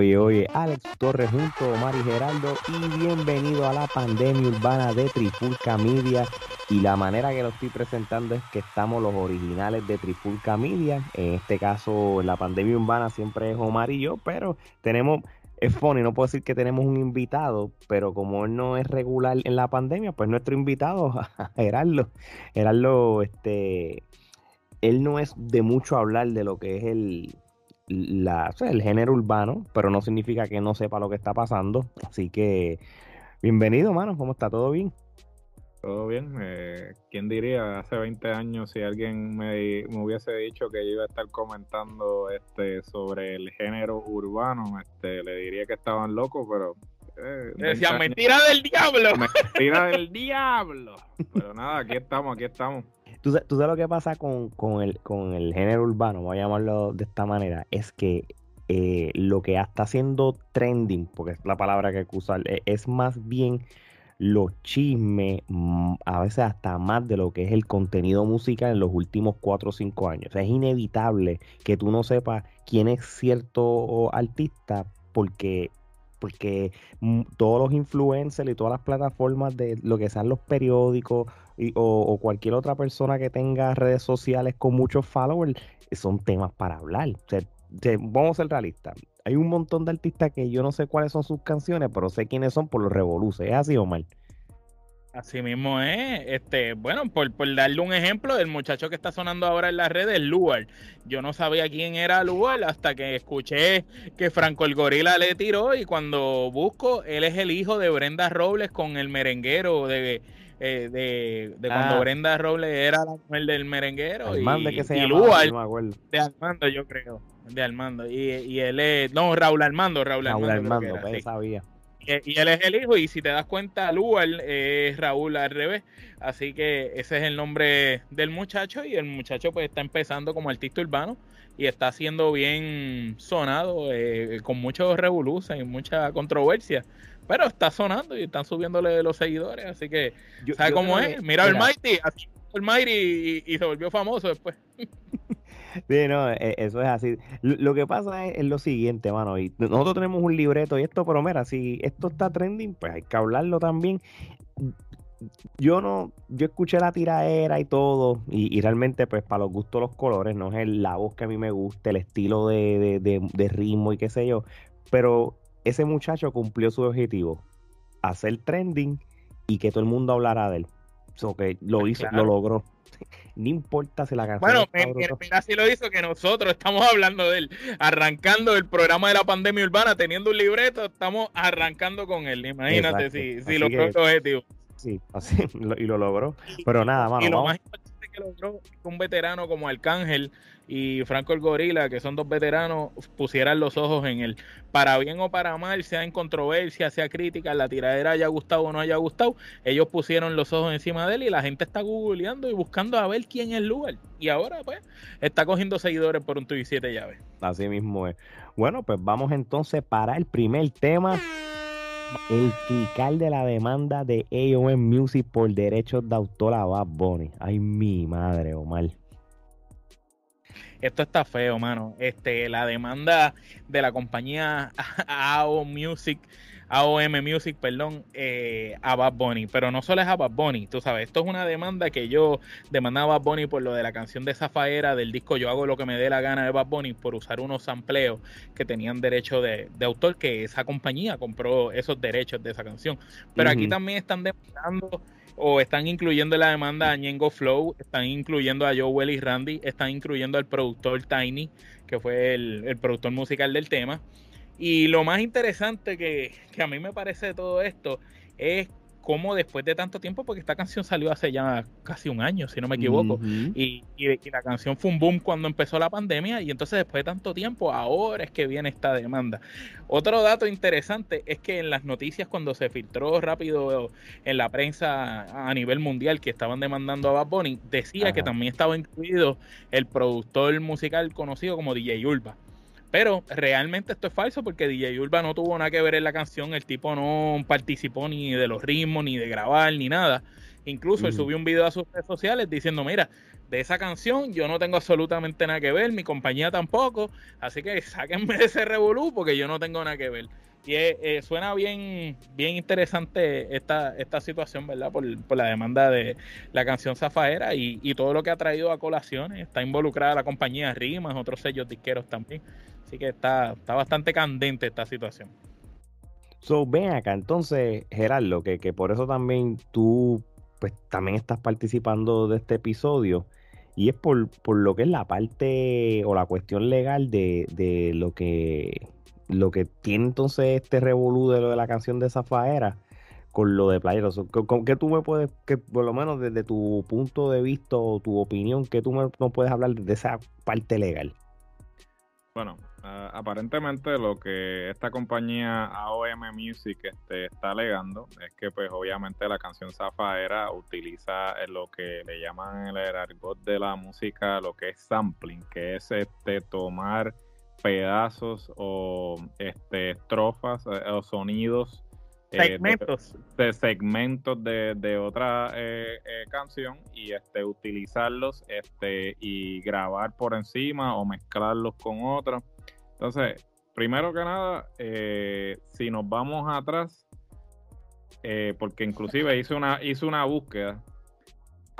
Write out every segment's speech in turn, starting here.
Oye, oye, Alex Torres junto a Mari Geraldo y bienvenido a la pandemia urbana de Trifulca Media. Y la manera que lo estoy presentando es que estamos los originales de Trifulca Media. En este caso, la pandemia urbana siempre es Omar y yo, pero tenemos, es funny, no puedo decir que tenemos un invitado, pero como él no es regular en la pandemia, pues nuestro invitado, Geraldo, Geraldo, este, él no es de mucho hablar de lo que es el la, el género urbano, pero no significa que no sepa lo que está pasando. Así que, bienvenido, mano. ¿Cómo está? ¿Todo bien? Todo bien. Eh, ¿Quién diría hace 20 años si alguien me, hubiese dicho que yo iba a estar comentando este sobre el género urbano? Este, le diría que estaban locos, pero eh, Decía, mentira del diablo. Mentira del diablo. Pero nada, aquí estamos, aquí estamos. ¿Tú, sabes lo que pasa con, el, con el género urbano, voy a llamarlo de esta manera, es que eh, lo que está haciendo trending, porque es la palabra que hay que usar, e, es más bien los chismes, mm, a veces hasta más de lo que es el contenido musical en los últimos 4 o 5 años. es inevitable que tú no sepas quién es cierto artista porque porque mm, todos los influencers y todas las plataformas de lo que sean los periódicos o, cualquier otra persona que tenga redes sociales con muchos followers son temas para hablar. vamos a ser realistas. Hay un montón de artistas que yo no sé cuáles son sus canciones, pero sé quiénes son por los revoluciones. ¿Es así o mal? Así mismo es, este, bueno, por, darle un ejemplo, el muchacho que está sonando ahora en las redes, Luar. Yo no sabía quién era Luar hasta que escuché que Franco el Gorila le tiró y cuando busco, él es el hijo de Brenda Robles con el merenguero de, eh, de, cuando ah. Brenda Robles era la mujer del merenguero. y, que se y Luar, de Armando, yo creo, de Armando. Y, y él es, no, Raúl Armando, Raúl, Raúl Armando, pues, sabía. Y, él es el hijo, y si te das cuenta, Lual es Raúl al revés. Así que ese es el nombre del muchacho, y el muchacho pues está empezando como artista urbano y está siendo bien sonado, eh, con muchos revoluciones y mucha controversia. Pero está sonando y están subiéndole los seguidores, así que, ¿sabes cómo es? Mira, el Mighty, así el Mighty y se volvió famoso después. Sí, no, e, eso es así. Lo que pasa es, lo siguiente, mano. Y nosotros tenemos un libreto y esto, pero mira, si esto está trending, pues hay que hablarlo también. Yo no, yo escuché la tiraera y todo, y, realmente, pues, para los gustos, los colores, no es la voz que a mí me gusta, el estilo de, ritmo y qué sé yo. Pero ese muchacho cumplió su objetivo: hacer trending y que todo el mundo hablara de él. So que lo hizo, lo logró. No importa si la canción. Bueno, mira, si lo hizo que nosotros estamos hablando de él, arrancando el programa de la pandemia urbana, teniendo un libreto, estamos arrancando con él. Imagínate si, si logró el objetivo. Sí, así, y lo logró. Pero nada, mano. Y lo más que logró un veterano como Arcángel y Franco el Gorila, que son dos veteranos, pusieran los ojos en él. Para bien o para mal, sea en controversia, sea crítica, la tiradera haya gustado o no haya gustado, ellos pusieron los ojos encima de él y la gente está googleando y buscando a ver quién es el lugar. Y ahora, pues, está cogiendo seguidores por un tuit siete llaves. Así mismo es. Bueno, pues vamos entonces para el primer tema. El clicar de la demanda de AOM Music por derechos de autor a Bad Bunny. Ay, mi madre, Omar esto está feo, mano. Este, la demanda de la compañía AO Music, AOM Music, perdón, eh, a Bad Bunny. Pero no solo es a Bad Bunny, tú sabes, esto es una demanda que yo demandaba a Bad Bunny por lo de la canción de Zafaera del disco Yo hago lo que me dé la gana de Bad Bunny por usar unos sampleos que tenían derecho de, autor, que esa compañía compró esos derechos de esa canción. Pero aquí también están demandando o están incluyendo en la demanda a Ñengo Flow, están incluyendo a Joe y Randy, están incluyendo al productor Tiny, que fue el, productor musical del tema. Y lo más interesante que, que, a mí me parece de todo esto es cómo después de tanto tiempo, porque esta canción salió hace ya casi un año, si no me equivoco, y, y, la canción fue un boom cuando empezó la pandemia, y entonces después de tanto tiempo, ahora es que viene esta demanda. Otro dato interesante es que en las noticias, cuando se filtró rápido en la prensa a nivel mundial que estaban demandando a Bad Bunny, decía que también estaba incluido el productor musical conocido como DJ Urba. Pero realmente esto es falso porque DJ Urba no tuvo nada que ver en la canción, el tipo no participó ni de los ritmos, ni de grabar, ni nada. Incluso él subió un video a sus redes sociales diciendo, mira, de esa canción yo no tengo absolutamente nada que ver, mi compañía tampoco, así que sáquenme de ese revolú porque yo no tengo nada que ver. Y eh, suena bien, bien interesante esta, esta situación, ¿verdad? Por, la demanda de la canción Zafaera y, y, todo lo que ha traído a colaciones. Está involucrada la compañía Rimas, otros sellos disqueros también. Así que está, está bastante candente esta situación. So, ven acá, entonces, Gerardo, que, que por eso también tú pues también estás participando de este episodio. Y es por, por lo que es la parte o la cuestión legal de, de lo que lo que tiene entonces este revolú de lo de la canción de Zafaera con lo de Playeros. ¿Con, qué tú me puedes, que por lo menos desde tu punto de vista o tu opinión, que tú me, no puedes hablar de esa parte legal? Bueno, aparentemente lo que esta compañía AOM Music este, está alegando es que pues obviamente la canción Zafaera utiliza lo que le llaman el argot de la música, lo que es sampling, que es este tomar pedazos o este, estrofas eh, o sonidos eh, de, segmentos. de, de otra eh, canción y este utilizarlos este y grabar por encima o mezclarlos con otra entonces primero que nada si nos vamos atrás porque inclusive hice una hice una búsqueda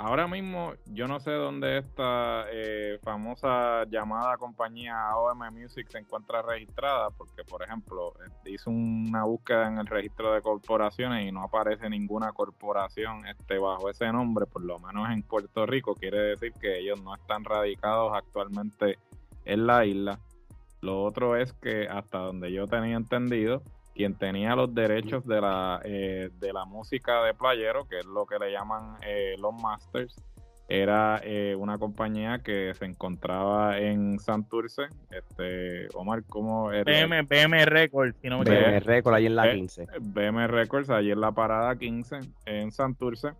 Ahora mismo yo no sé dónde esta eh, famosa llamada compañía OM Music se encuentra registrada, porque por ejemplo eh, hice una búsqueda en el registro de corporaciones y no aparece ninguna corporación este, bajo ese nombre, por lo menos en Puerto Rico, quiere decir que ellos no están radicados actualmente en la isla. Lo otro es que hasta donde yo tenía entendido, quien tenía los derechos de la, eh, de la música de playero, que es lo que le llaman eh, los masters, era eh, una compañía que se encontraba en Santurce. Este, Omar, ¿cómo era? BM, BM Records, si no me BM Records, ahí en la 15. BM Records, ahí en la parada 15, en Santurce.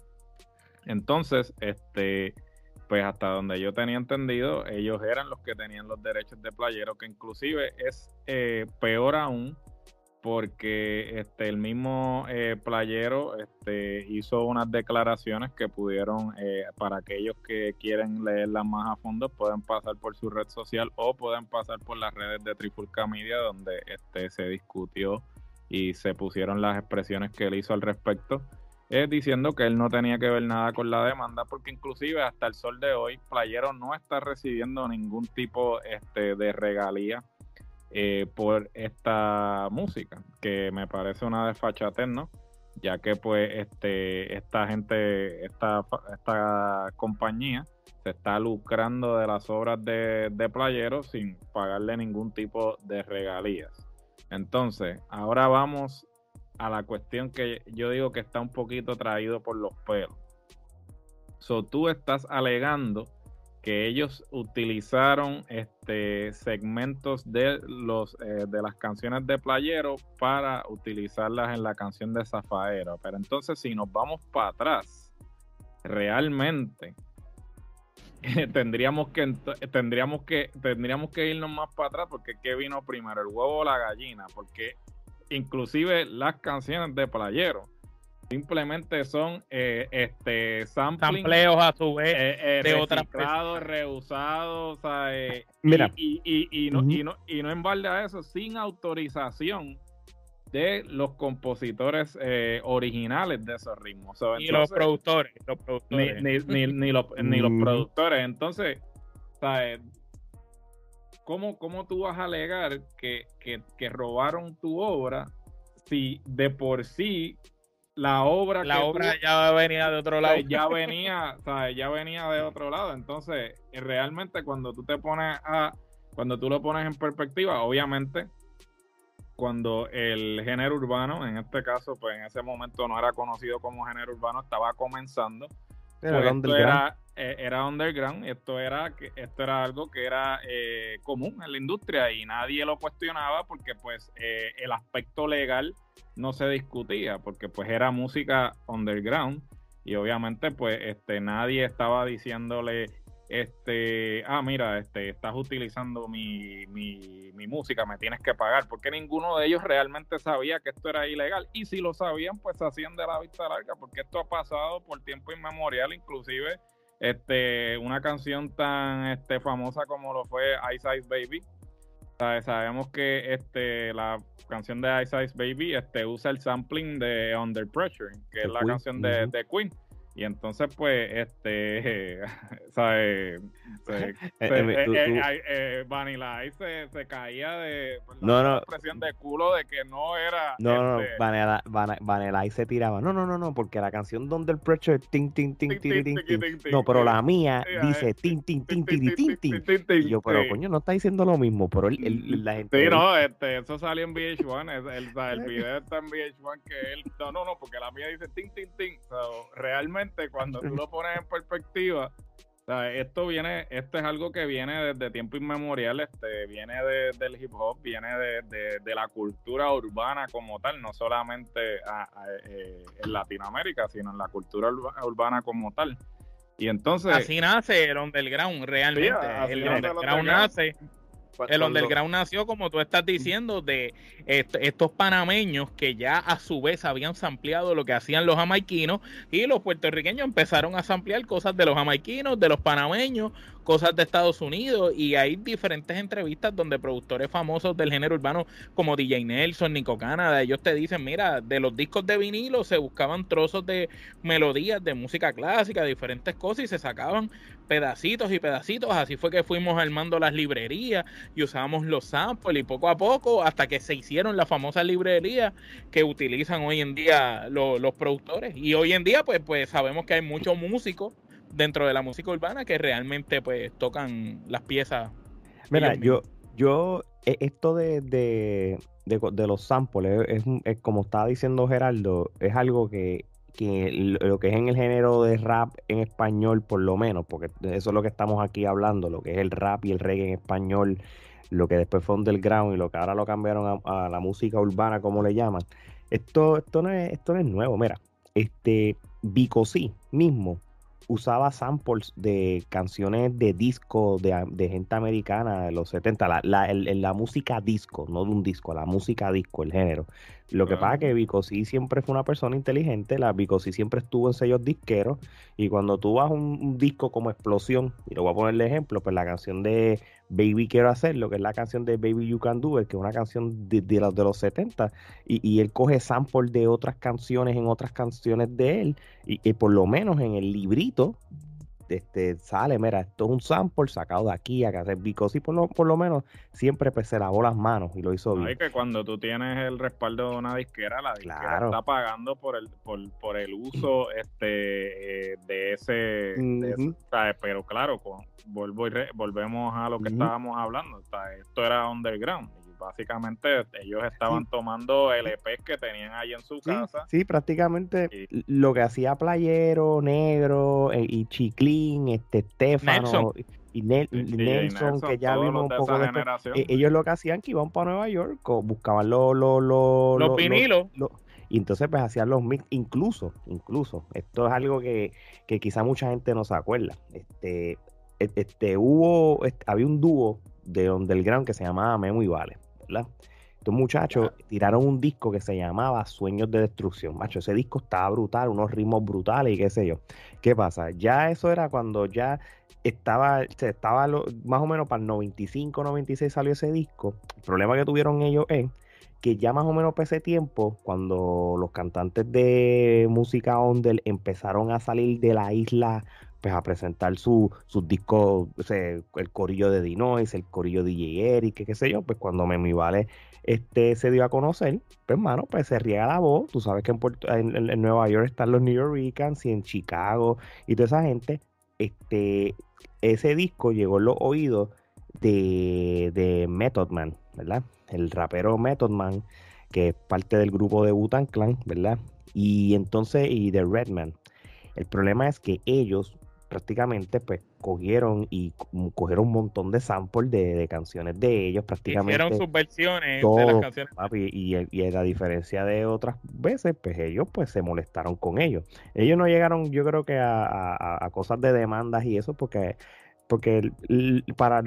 Entonces, este, pues hasta donde yo tenía entendido, ellos eran los que tenían los derechos de playero, que inclusive es peor aún porque este, el mismo eh, playero este, hizo unas declaraciones que pudieron, eh, para aquellos que quieren leerlas más a fondo, pueden pasar por su red social o pueden pasar por las redes de Trifulca Media, donde este, se discutió y se pusieron las expresiones que él hizo al respecto, eh, diciendo que él no tenía que ver nada con la demanda, porque inclusive hasta el sol de hoy, Playero no está recibiendo ningún tipo este, de regalía eh, por esta música, que me parece una desfachatez, ¿no? Ya que pues este, esta gente, esta, esta compañía se está lucrando de las obras de, de playeros sin pagarle ningún tipo de regalías. Entonces, ahora vamos a la cuestión que yo digo que está un poquito traído por los pelos. So, tú estás alegando que ellos utilizaron este segmentos de los eh, de las canciones de Playero para utilizarlas en la canción de Zafaera. Pero entonces si nos vamos para atrás, realmente tendríamos que tendríamos que tendríamos que irnos más para atrás porque qué vino primero, el huevo o la gallina, porque inclusive las canciones de Playero simplemente son eh, este sampleos a su vez eh, eh, de otras reusados Mira. Y, y, y, no, y, no, y no en balde a eso sin autorización de los compositores originales de esos ritmos y los productores, los productores. Ni, ni, ni, los, ni los productores entonces ¿sabes? ¿Cómo, ¿cómo tú vas a alegar que, que, que robaron tu obra si de por sí la obra la obra ya venía de otro lado ya venía ya venía de otro lado. Entonces realmente cuando tú te pones a cuando tú lo pones en perspectiva obviamente cuando el género urbano en este caso pues en ese momento no era conocido como género urbano estaba comenzando era, eh, era underground, esto era, esto era algo que era eh, común en la industria y nadie lo cuestionaba porque pues eh, el aspecto legal no se discutía porque pues era música underground y obviamente pues este nadie estaba diciéndole este, ah, mira, este, estás utilizando mi, mi, mi, música, me tienes que pagar, porque ninguno de ellos realmente sabía que esto era ilegal, y si lo sabían, pues hacían de la vista larga, porque esto ha pasado por tiempo inmemorial, inclusive este, una canción tan este, famosa como lo fue Ice Ice Baby. Sabemos que este, la canción de Ice Ice Baby este, usa el sampling de Under Pressure, que es la canción de, de Queen. Y entonces, pues, este, ¿sabes? Se, Vanilla Ice se, caía de no, no, expresión de culo de que no era. No, no, Vanilla, Vanilla, Ice se tiraba. No, no, no, no, porque la canción donde el pressure ting, ting, ting, ting, ting, ting, No, pero la mía dice ting, ting, ting, ting, ting, ting. Y yo, pero coño, no está diciendo lo mismo, pero el, la gente. Sí, no, este, eso salió en VH1, el, el, video está en VH1 que él. No, no, no, porque la mía dice ting, ting, ting. So, cuando tú lo pones en perspectiva, esto viene, esto es algo que viene desde tiempo inmemorial, este, viene del hip hop, viene de, la cultura urbana como tal, no solamente eh, en Latinoamérica, sino en la cultura urbana como tal. Y entonces. Así nace el underground, realmente. el underground nace el underground nació, como tú estás diciendo, de estos panameños que ya a su vez habían sampleado lo que hacían los jamaiquinos y los puertorriqueños empezaron a samplear cosas de los jamaiquinos, de los panameños, cosas de Estados Unidos y hay diferentes entrevistas donde productores famosos del género urbano como DJ Nelson, Nico Canada, ellos te dicen, mira, de los discos de vinilo se buscaban trozos de melodías de música clásica, diferentes cosas y se sacaban pedacitos y pedacitos, así fue que fuimos armando las librerías y usábamos los samples y poco a poco hasta que se hicieron las famosas librerías que utilizan hoy en día los, productores y hoy en día pues, pues sabemos que hay muchos músicos dentro de la música urbana que realmente pues tocan las piezas. Mira, yo, yo, e, esto de, de, de, los samples, es, como estaba diciendo Geraldo, es algo que, que lo que es en el género de rap en español, por lo menos, porque eso es lo que estamos aquí hablando, lo que es el rap y el reggae en español, lo que después fue underground y lo que ahora lo cambiaron a, la música urbana, como le llaman. Esto, esto, no es, esto no es nuevo, mira, este Vico sí mismo usaba samples de canciones de disco de, gente americana de los 70, la, la, la, música disco, no de un disco, la música disco, el género. Lo que pasa es que Vico sí siempre fue una persona inteligente, la Vico sí siempre estuvo en sellos disqueros, y cuando tú vas un, un disco como Explosión, y lo voy a poner de ejemplo, pues la canción de Baby Quiero Hacerlo, que es la canción de Baby You Can Do It, que es una canción de, los, de los 70, y, y, él coge sample de otras canciones en otras canciones de él, y, y por lo menos en el librito este, sale, mira, esto es un sample sacado de aquí, acá, Because y por lo, por lo menos siempre pues, se lavó las manos y lo hizo bien. que cuando tú tienes el respaldo de una disquera, la disquera está pagando por el, por, por el uso este, eh, de ese, pero claro, con, vuelvo y volvemos a lo que estábamos hablando, esto era underground básicamente ellos estaban tomando el EP que tenían ahí en su casa. Sí, prácticamente lo que hacía Playero, Negro eh, y Chiclín, este Estefano y Nelson, que ya vimos un poco de eh, ellos lo que hacían que iban para Nueva York, buscaban los los los vinilos. y entonces pues hacían los mix, incluso, incluso, esto es algo que, que quizá mucha gente no se acuerda. Este, e, este hubo, había un dúo de Underground que se llamaba Memo y Vale. Estos muchachos tiraron un disco que se llamaba Sueños de Destrucción, macho. Ese disco estaba brutal, unos ritmos brutales y qué sé yo. ¿Qué pasa? Ya eso era cuando ya estaba, estaba más o menos para el 95, 96 salió ese disco. El problema que tuvieron ellos es que ya más o menos para ese tiempo, cuando los cantantes de música under empezaron a salir de la isla pues a presentar sus su discos, el corillo de Dinois, el corillo de DJ Eric, qué sé yo, pues cuando Memi Vale este, se dio a conocer, pues hermano, pues se riega la voz, tú sabes que en, en, Nueva York están los New Yorkers y en Chicago y toda esa gente, este, ese disco llegó en los oídos de, de Method Man, ¿verdad? El rapero Method Man, que es parte del grupo de Butan Clan, ¿verdad? Y entonces, y de Redman. El problema es que ellos prácticamente pues cogieron y cogieron un montón de samples de, canciones de ellos prácticamente. Hicieron sus versiones de las canciones. y, y, a diferencia de otras veces, pues ellos pues se molestaron con ellos. Ellos no llegaron yo creo que a, cosas de demandas y eso porque porque para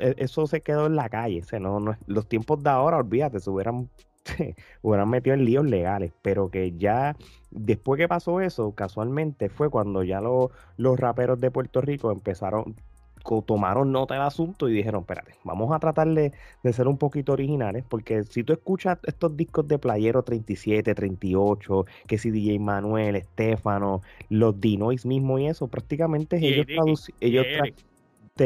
e, eso se quedó en la calle. O no, no, los tiempos de ahora, olvídate, se hubieran, hubieran metido en líos legales, pero que ya después que pasó eso, casualmente fue cuando ya los raperos de Puerto Rico empezaron, tomaron nota del asunto y dijeron, espérate, vamos a tratar de, ser un poquito originales, porque si tú escuchas estos discos de Playero 37, 38, que si DJ Manuel, Estefano, los Dinois mismo y eso, prácticamente ellos, ellos,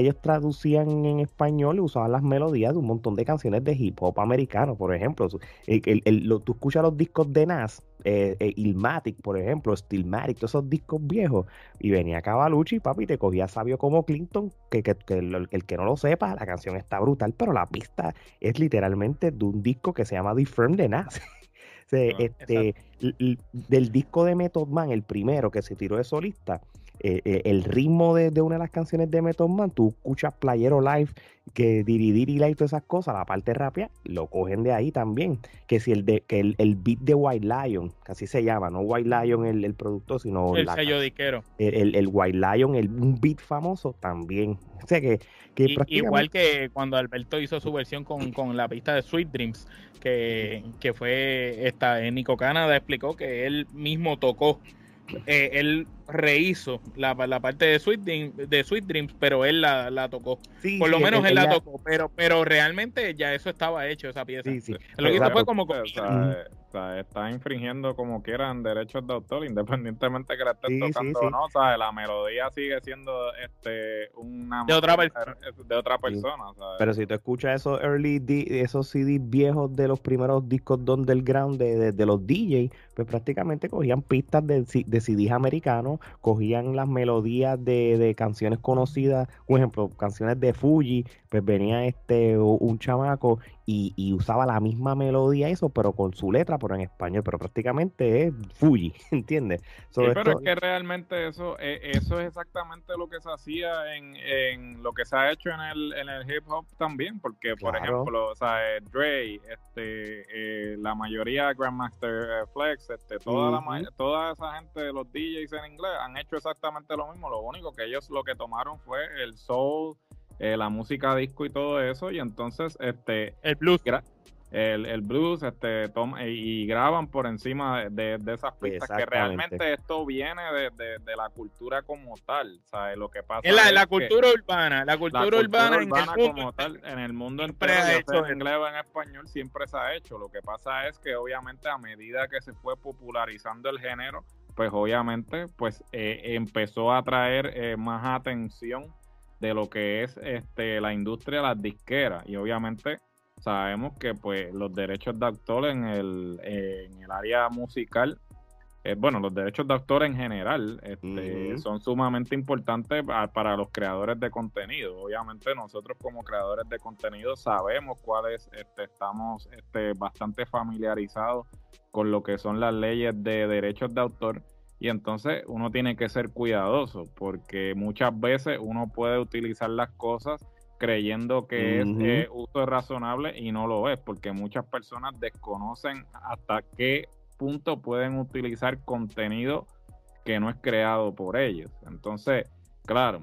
ellos traducían en español y usaban las melodías de un montón de canciones de hip hop americano, por ejemplo. El, tú escuchas los discos de Nas, eh, eh, Ilmatic, por ejemplo, Stillmatic, todos esos discos viejos, y venía Cavalucci, papi, te cogía sabio como Clinton, que, el, que no lo sepa, la canción está brutal, pero la pista es literalmente de un disco que se llama The Firm de Nas. Ah, este, del disco de Method Man, el primero que se tiró de solista, eh, eh, el ritmo de, una de las canciones de Method Man, tú escuchas Playero Live, que Diridir y todas esas cosas, la parte rápida, lo cogen de ahí también. Que si el de que el, beat de White Lion, que así se llama, no White Lion el, el productor, sino el sello diquero. El, el, White Lion, el, un beat famoso también. O sea que, que Igual que cuando Alberto hizo su versión con, la pista de Sweet Dreams, que, que fue esta, Nico Canada explicó que él mismo tocó eh, él rehizo la, la, parte de Sweet, Dreams, de Sweet Dreams, pero él la, la tocó. Por lo menos él, la tocó, pero, pero realmente ya eso estaba hecho, esa pieza. Lo que hizo fue como... O sea, está infringiendo como quieran derechos de autor, independientemente que la estén tocando o no. O sea, la melodía sigue siendo este una de otra, persona. de otra persona. Pero si tú escuchas esos early, esos CDs viejos de los primeros discos de underground de, de, los DJs, pues prácticamente cogían pistas de, de CDs americanos cogían las melodías de, de, canciones conocidas, por ejemplo, canciones de Fuji, pues venía este un chamaco y, usaba la misma melodía eso, pero con su letra, pero en español, pero prácticamente es Fuji, ¿entiendes? pero es que realmente eso, eh, eso es exactamente lo que se hacía en, en lo que se ha hecho en el, en el hip hop también, porque por ejemplo, o sea, eh, Dre, este, eh, la mayoría Grandmaster Flex, este, toda, la, toda esa gente los DJs en inglés han hecho exactamente lo mismo, lo único que ellos lo que tomaron fue el soul, eh, la música disco y todo eso, y entonces este el blues. El, el, blues este toma, y, graban por encima de, esas pistas que realmente esto viene de, la cultura como tal ¿sabes? lo que pasa es la, la cultura urbana la cultura, urbana, en el mundo, como tal en el mundo entero en inglés o en español siempre se ha hecho. Lo que pasa es que obviamente a medida que se fue popularizando el género pues obviamente pues eh, empezó a atraer eh, más atención de lo que es este la industria de las disqueras. Y obviamente sabemos que pues los derechos de autor en el, en el área musical eh, bueno, los derechos de autor en general este, son sumamente importantes para, los creadores de contenido. Obviamente nosotros como creadores de contenido sabemos cuáles este, estamos este, bastante familiarizados con lo que son las leyes de derechos de autor y entonces uno tiene que ser cuidadoso porque muchas veces uno puede utilizar las cosas creyendo que es eh, uso razonable y no lo es, porque muchas personas desconocen hasta qué punto pueden utilizar contenido que no es creado por ellos. Entonces, claro,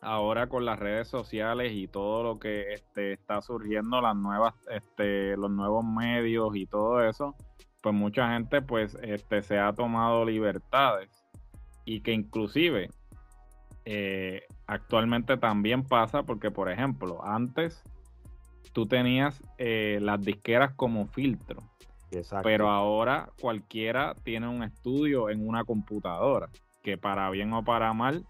ahora con las redes sociales y todo lo que este, está surgiendo, las nuevas, este, los nuevos medios y todo eso, pues mucha gente pues este, se ha tomado libertades y que inclusive eh, actualmente también pasa porque por ejemplo antes tú tenías eh, las disqueras como filtro pero ahora cualquiera tiene un estudio en una computadora que para bien o para mal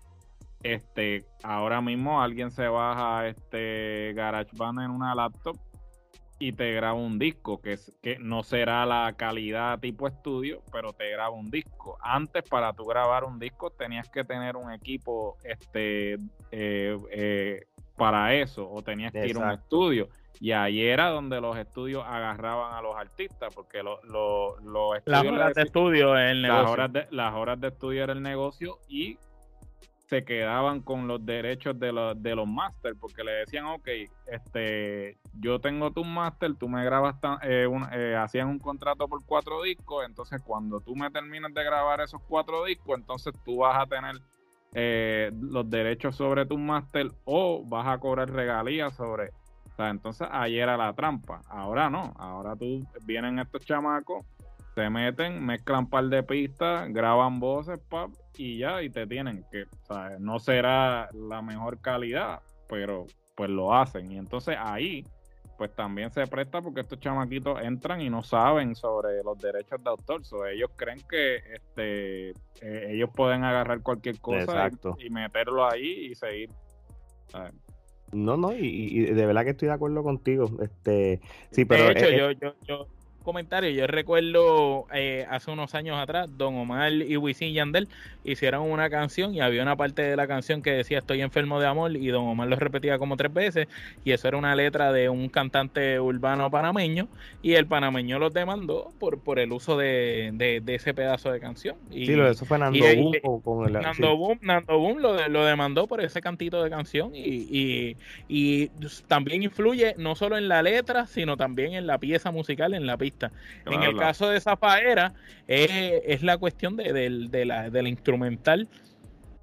este ahora mismo alguien se baja este GarageBand en una laptop y te graba un disco, que, es, que no será la calidad tipo estudio, pero te graba un disco. Antes para tú grabar un disco tenías que tener un equipo este eh, eh, para eso, o tenías que ir a un estudio. Y ahí era donde los estudios agarraban a los artistas, porque los estudios... Las horas de estudio el negocio. Las horas de, las horas de estudio era el negocio y se quedaban con los derechos de los, de los máster, porque le decían, ok, este, yo tengo tu máster, tú me grabas, eh, eh, hacían un contrato por cuatro discos, entonces cuando tú me terminas de grabar esos cuatro discos, entonces tú vas a tener eh, los derechos sobre tu máster o vas a cobrar regalías sobre. Entonces ahí era la trampa. Ahora no. Ahora tú vienen estos chamacos, se meten, mezclan un par de pistas, graban voces, pap, y ya, y te tienen que, o sea, no será la mejor calidad, pero pues lo hacen. Y entonces ahí pues también se presta porque estos chamaquitos entran y no saben sobre los derechos de autor. ellos creen que este eh, ellos pueden agarrar cualquier cosa y, meterlo ahí y seguir. No, no, y, de verdad que estoy de acuerdo contigo. Este, sí, pero de hecho, yo, yo, yo, comentario. Yo recuerdo eh, hace unos años atrás, Don Omar y Wisin Yandel hicieron una canción y había una parte de la canción que decía estoy enfermo de amor y Don Omar lo repetía como tres veces y eso era una letra de un cantante urbano panameño y el panameño los demandó por, por el uso de, ese pedazo de canción. Y, sí, eso fue Nando Boom. Con el, Nando, Boom Nando Boom lo, lo, demandó por ese cantito de canción y, y también influye no solo en la letra, sino también en la pieza musical, en la pista en el caso de Zafaera, es, es la cuestión de, de, la, de la instrumental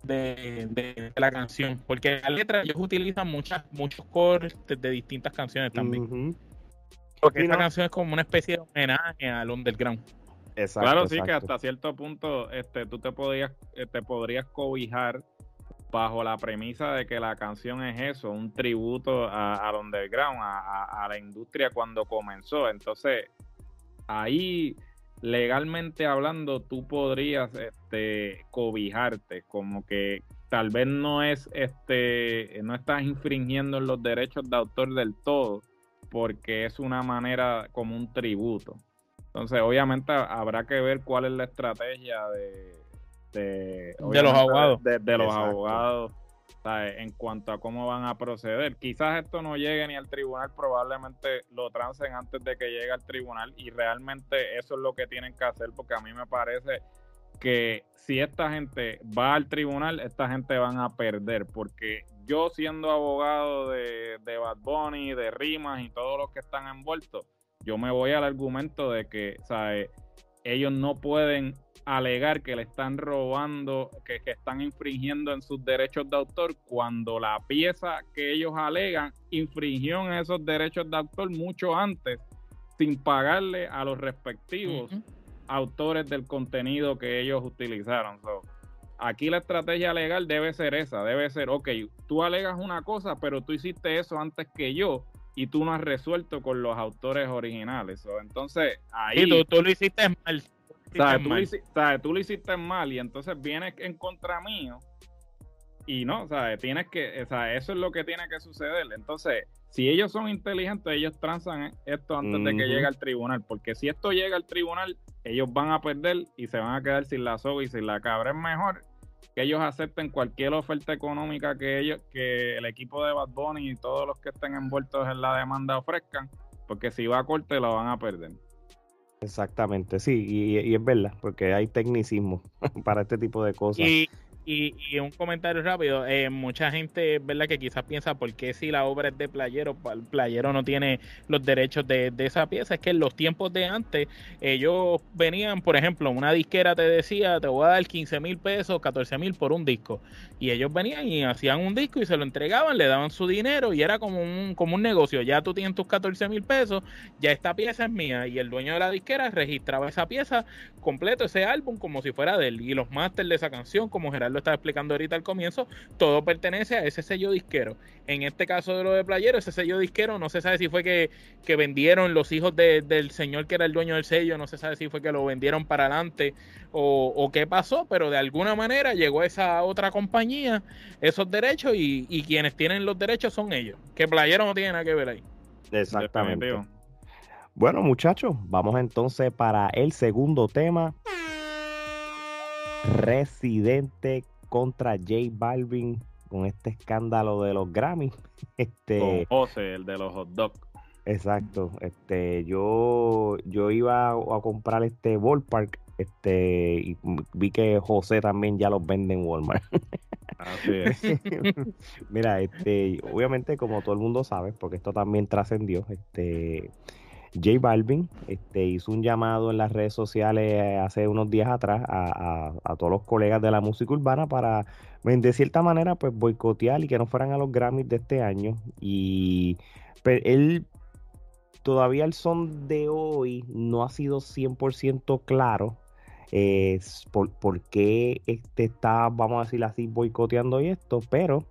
de, la canción, porque la letra ellos utilizan muchas, muchos cores de, distintas canciones también. Porque esta canción es como una especie de homenaje al underground. claro, sí, que hasta cierto punto este, tú te podrías, eh, te podrías cobijar bajo la premisa de que la canción es eso, un tributo al underground, a, a, la industria cuando comenzó. Entonces, ahí legalmente hablando tú podrías este, cobijarte como que tal vez no es este no estás infringiendo los derechos de autor del todo porque es una manera como un tributo. Entonces obviamente habrá que ver cuál es la estrategia de de, los abogados. de, los abogados en cuanto a cómo van a proceder. Quizás esto no llegue ni al tribunal, probablemente lo trancen antes de que llegue al tribunal y realmente eso es lo que tienen que hacer porque a mí me parece que si esta gente va al tribunal, esta gente van a perder porque yo siendo abogado de, de Bad Bunny, de Rimas y todos los que están envueltos, yo me voy al argumento de que, ¿sabes? Ellos no pueden alegar que le están robando, que, están infringiendo en sus derechos de autor cuando la pieza que ellos alegan infringió en esos derechos de autor mucho antes sin pagarle a los respectivos autores del contenido que ellos utilizaron. aquí la estrategia legal debe ser esa, debe ser, ok, tú alegas una cosa, pero tú hiciste eso antes que yo y tú no has resuelto con los autores originales. entonces, ahí... tú, tú, lo hiciste mal. Tú, lo hiciste mal y entonces vienes en contra mío y no, ¿sabes? Tienes que, o sea, eso es lo que tiene que suceder. Entonces, si ellos son inteligentes, ellos transan esto antes de que llegue al tribunal, porque si esto llega al tribunal, ellos van a perder y se van a quedar sin la soga y sin la cabra. Es mejor que ellos acepten cualquier oferta económica que ellos, que el equipo de Bad Bunny y todos los que estén envueltos en la demanda ofrezcan, porque si va a corte lo van a perder. Exactamente, sí, y, y es verdad, porque hay tecnicismo para este tipo de cosas. Y, un comentario rápido, eh, mucha gente, ¿verdad? Que quizás piensa, ¿por qué si la obra es de Playero, el Playero no tiene los derechos de, esa pieza? Es que en los tiempos de antes, ellos venían, por ejemplo, una disquera te decía, te voy a dar 15 mil pesos, 14 mil por un disco. Y ellos venían y hacían un disco y se lo entregaban, le daban su dinero y era como un, como un negocio. Ya tú tienes tus 14 mil pesos, ya esta pieza es mía. Y el dueño de la disquera registraba esa pieza completo, ese álbum, como si fuera de él. Y los másteres de esa canción, como Gerardo lo estaba explicando ahorita al comienzo, todo pertenece a ese sello disquero. En este caso de lo de Playero, ese sello disquero, no se sabe si fue que, vendieron los hijos del señor que era el dueño del sello, no se sabe si fue que lo vendieron para adelante o, qué pasó, pero de alguna manera llegó a esa otra compañía esos derechos y, y quienes tienen los derechos son ellos. Que Playero no tiene nada que ver ahí. Exactamente. Bueno, muchachos, vamos entonces para el segundo tema. Residente contra J Balvin con este escándalo de los Grammy. Este, con José, el de los hot dogs. Exacto. Este, yo, yo iba a, comprar este ballpark, este, y vi que José también ya los vende en Walmart. Así es. Mira, este, obviamente, como todo el mundo sabe, porque esto también trascendió, este J Balvin este, hizo un llamado en las redes sociales eh, hace unos días atrás a, todos los colegas de la música urbana para, de cierta manera, pues boicotear y que no fueran a los Grammys de este año. Y pues, él todavía el son de hoy no ha sido 100% claro es por, qué este está, vamos a decir así, boicoteando y esto, pero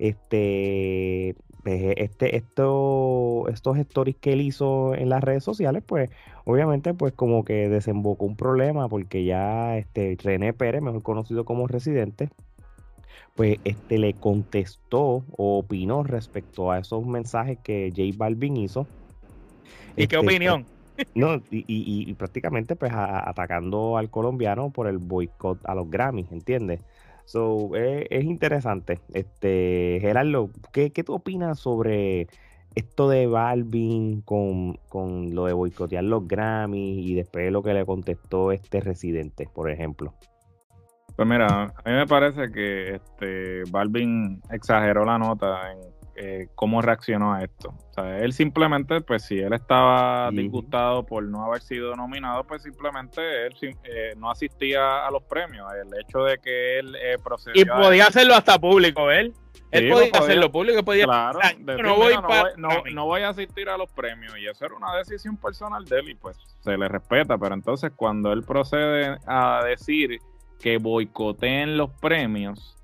este, pues, este, esto, estos stories que él hizo en las redes sociales, pues obviamente pues como que desembocó un problema porque ya este René Pérez, mejor conocido como residente, pues este le contestó o opinó respecto a esos mensajes que J Balvin hizo. ¿Y qué este, opinión? No, y, prácticamente pues atacando al colombiano por el boicot a los Grammys, ¿entiendes? So, es, interesante. Este, Gerardo, ¿qué, ¿qué, tú opinas sobre esto de Balvin con, con lo de boicotear los Grammys y después lo que le contestó este residente, por ejemplo? Pues mira, a mí me parece que este Balvin exageró la nota en eh, cómo reaccionó a esto. O sea, él simplemente, pues si él estaba disgustado por no haber sido nominado, pues simplemente él eh, no asistía a los premios. El hecho de que él eh, procedió... Y podía hacerlo hasta público, él. Él podía, hacerlo público, podía... Claro, no, voy no, voy, a asistir a los premios y eso era una decisión personal de él y pues se le respeta, pero entonces cuando él procede a decir que boicoteen los premios,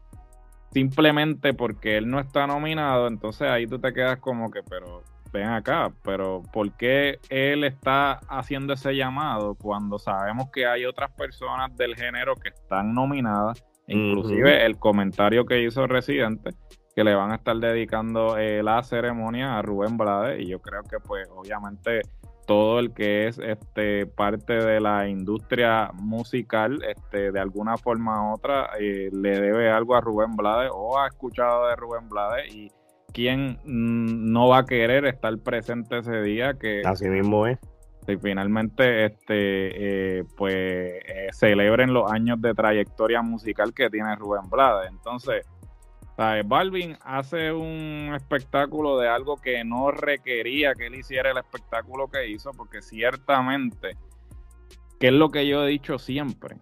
simplemente porque él no está nominado, entonces ahí tú te quedas como que, pero ven acá, pero ¿por qué él está haciendo ese llamado cuando sabemos que hay otras personas del género que están nominadas? Inclusive el comentario que hizo Residente, que le van a estar dedicando eh, la ceremonia a Rubén Blades, y yo creo que pues obviamente todo el que es este parte de la industria musical, este, de alguna forma u otra, eh, le debe algo a Rubén Blades o ha escuchado de Rubén Blades y quién mm, no va a querer estar presente ese día que así mismo es. Si finalmente este eh, pues eh, celebren los años de trayectoria musical que tiene Rubén Blades. Entonces Balvin hace un espectáculo de algo que no requería que él hiciera el espectáculo que hizo, porque ciertamente, que es lo que yo he dicho siempre,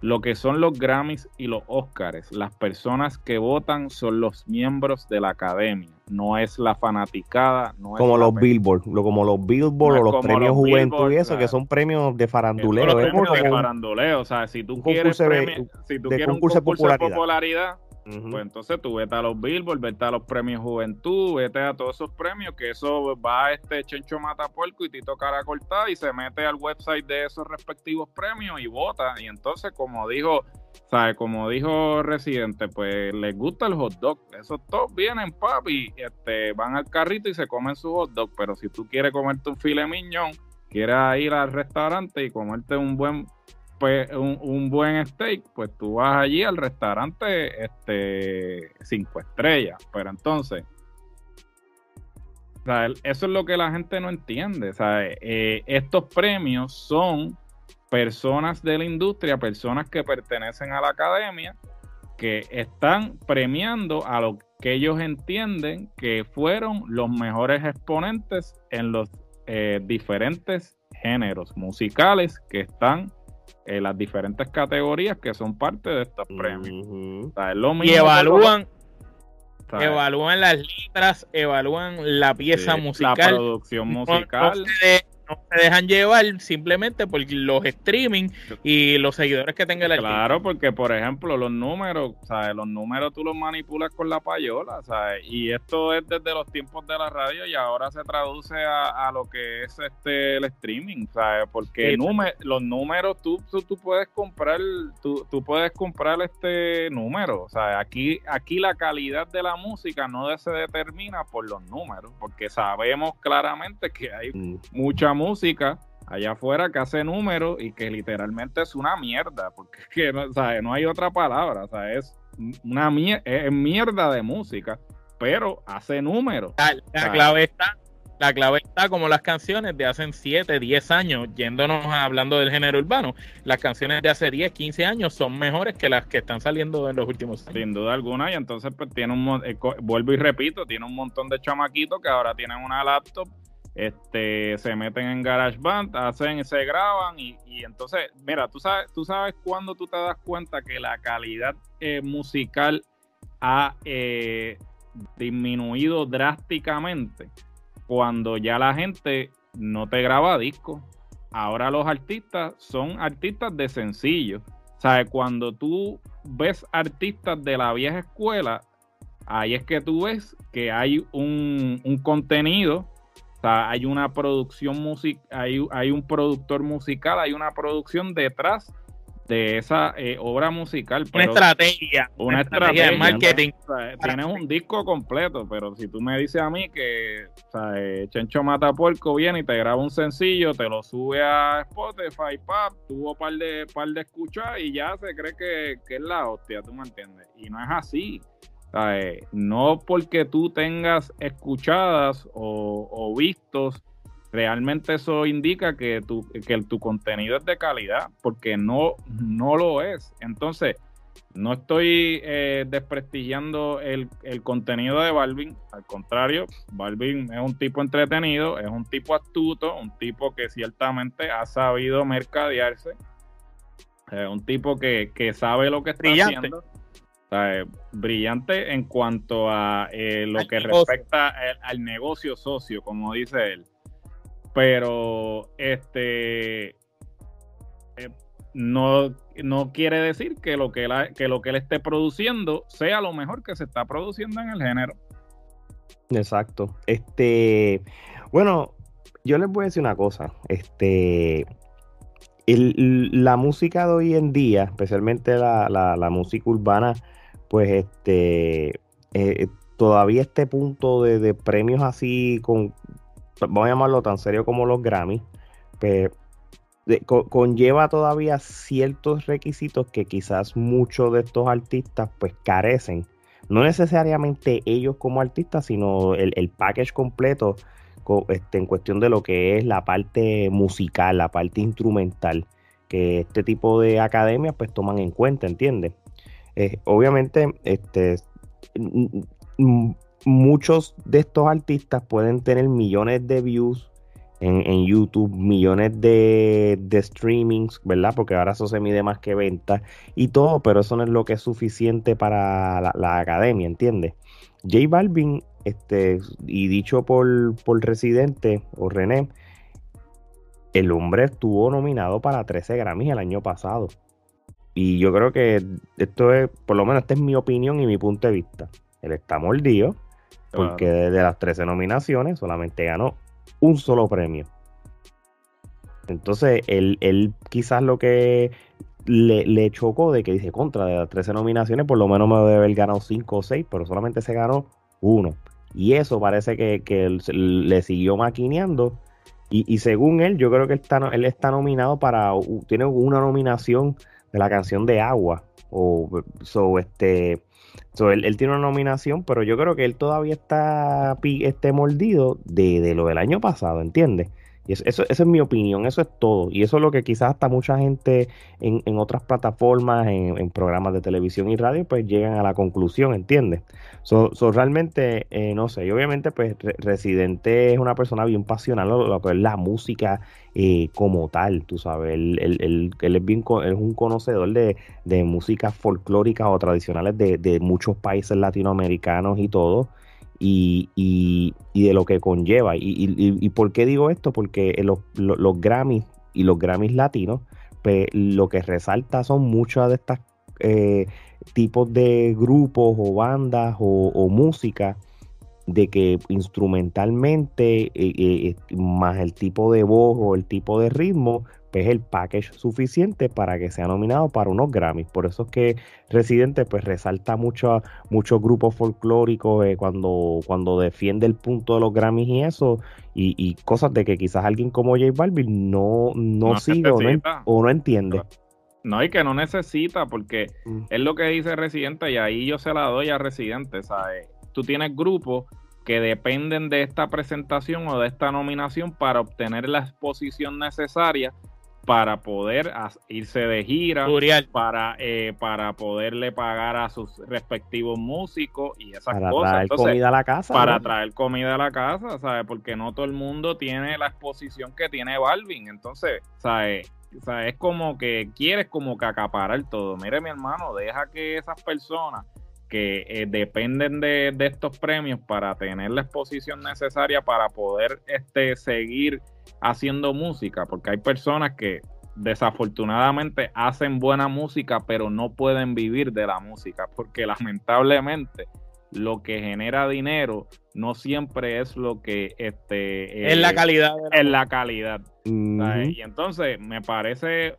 lo que son los Grammys y los Oscars, las personas que votan son los miembros de la academia, no es la fanaticada. No como, los Billboard, lo, como los Billboard, o los premios Juventud y eso, que son premios de faranduleo. Son premios de faranduleo, o sea, si tú quieres, si tú quieres un concurso de popularidad pues entonces tú vete a los Billboard, vete a los premios Juventud, vete a todos esos premios, que eso va a este Chencho Matapuerco y Tito Cara Cortada y se mete al website de esos respectivos premios y vota. Y entonces, como dijo, ¿sabe? Como dijo Residente, pues les gusta el hot dog. Esos todos vienen, papi, este, van al carrito y se comen su hot dog. Pero si tú quieres comerte un filet miñón, quieres ir al restaurante y comerte un buen pues, un, buen steak, pues tú vas allí al restaurante este cinco estrellas. Pero entonces, eso es lo que la gente no entiende. Eh, estos premios son personas de la industria, personas que pertenecen a la academia, que están premiando a lo que ellos entienden que fueron los mejores exponentes en los eh, diferentes géneros musicales que están eh, las diferentes categorías que son parte de estos premios. y evalúan, evalúan las letras, evalúan la pieza musical, la producción musical. no se dejan llevar simplemente por los streaming y los seguidores que tenga el Claro, porque por ejemplo los números, ¿sabes? Los números tú los manipulas con la payola, ¿sabes? Y esto es desde los tiempos de la radio y ahora se traduce a, lo que es este el streaming, ¿sabes? Porque los números tú, tú, puedes comprar, tú, tú, puedes comprar este número, o sea, aquí, aquí la calidad de la música no se determina por los números, porque sabemos claramente que hay mm. mucha música allá afuera que hace números y que literalmente es una mierda, porque es que no, no hay otra palabra, o es una mierda de música, pero hace números. La, clave está, la clave está como las canciones de hace 7, 10 años, yéndonos hablando del género urbano, las canciones de hace 10, 15 años son mejores que las que están saliendo en los últimos años. Sin duda alguna, y entonces pues tiene un, eh, vuelvo y repito, tiene un montón de chamaquitos que ahora tienen una laptop este, se meten en GarageBand, hacen, se graban y, entonces, mira, tú sabes, tú sabes cuando tú te das cuenta que la calidad eh, musical ha eh, disminuido drásticamente cuando ya la gente no te graba discos. Ahora los artistas son artistas de sencillo. O sea, cuando tú ves artistas de la vieja escuela, ahí es que tú ves que hay un, un contenido hay una producción musical, hay, hay, un productor musical, hay una producción detrás de esa eh, obra musical. Una estrategia. Una, estrategia, de marketing. tienes un disco completo, pero si tú me dices a mí que o eh, Chencho Matapuerco viene y te graba un sencillo, te lo sube a Spotify, pap, tuvo par de, par de escuchar y ya se cree que, que es la hostia, tú me entiendes. Y no es así. No porque tú tengas escuchadas o, vistos, realmente eso indica que tu, que tu contenido es de calidad, porque no, no lo es. Entonces, no estoy eh, desprestigiando el, contenido de Balvin, al contrario, Balvin es un tipo entretenido, es un tipo astuto, un tipo que ciertamente ha sabido mercadearse, es un tipo que, sabe lo que está haciendo brillante en cuanto a eh, lo que respecta al, negocio socio, como dice él. Pero este eh, no, no quiere decir que lo que, que lo que él esté produciendo sea lo mejor que se está produciendo en el género. Exacto. Este, bueno, yo les voy a decir una cosa. Este, la música de hoy en día, especialmente la, la música urbana, pues este eh, todavía este punto de, premios así con vamos a llamarlo tan serio como los Grammy pues, conlleva todavía ciertos requisitos que quizás muchos de estos artistas pues carecen no necesariamente ellos como artistas sino el, package completo este, en cuestión de lo que es la parte musical la parte instrumental que este tipo de academias pues toman en cuenta ¿entiendes? Eh, obviamente, este, muchos de estos artistas pueden tener millones de views en, YouTube, millones de, streamings, ¿verdad? Porque ahora eso se mide más que ventas y todo, pero eso no es lo que es suficiente para la, academia, ¿entiendes? J Balvin, este, y dicho por, por Residente o René, el hombre estuvo nominado para 13 Grammys el año pasado. Y yo creo que esto es, por lo menos esta es mi opinión y mi punto de vista. Él está mordido porque de, las 13 nominaciones solamente ganó un solo premio. Entonces, él, él quizás lo que le, chocó de que dice, contra de las 13 nominaciones, por lo menos me debe haber ganado 5 o 6, pero solamente se ganó uno. Y eso parece que, que le siguió maquineando. Y, y, según él, yo creo que él está, él está nominado para, tiene una nominación de la canción de Agua. O, so, este, so, él, tiene una nominación, pero yo creo que él todavía está este mordido de, de lo del año pasado, ¿entiendes? Y eso, eso, es mi opinión, eso es todo. Y eso es lo que quizás hasta mucha gente en, en otras plataformas, en, programas de televisión y radio, pues llegan a la conclusión, ¿entiendes? So, realmente, eh, no sé, y obviamente pues Residente es una persona bien pasional, lo, que es la música eh, como tal, tú sabes, él, él, él, es, bien, es un conocedor de, de músicas folclóricas o tradicionales de, de muchos países latinoamericanos y todo y, y, de lo que conlleva. Y, y, por qué digo esto? Porque los, los, Grammys y los Grammys latinos, pues lo que resalta son muchos de estos eh, tipos de grupos o bandas o, música de que instrumentalmente, eh, eh, más el tipo de voz o el tipo de ritmo, es el package suficiente para que sea nominado para unos Grammys. Por eso es que Residente pues resalta mucho, muchos grupos folclóricos eh, cuando, cuando defiende el punto de los Grammys y eso, y, cosas de que quizás alguien como J Balvin no, no, sigue o no, entiende. No, y que no necesita, porque mm. es lo que dice Residente, y ahí yo se la doy a Residente, ¿sabes? Tú tienes grupos que dependen de esta presentación o de esta nominación para obtener la exposición necesaria para poder irse de gira, para, eh, para poderle pagar a sus respectivos músicos y esas para cosas. Traer comida a la casa. Para traer comida a la casa, ¿sabes? Porque no todo el mundo tiene la exposición que tiene Balvin. Entonces, ¿sabes? es como que quieres como que acaparar todo. Mire, mi hermano, deja que esas personas que eh, dependen de, de, estos premios para tener la exposición necesaria para poder este, seguir haciendo música, porque hay personas que desafortunadamente hacen buena música, pero no pueden vivir de la música, porque lamentablemente lo que genera dinero no siempre es lo que este es la eh, calidad es la calidad y entonces me parece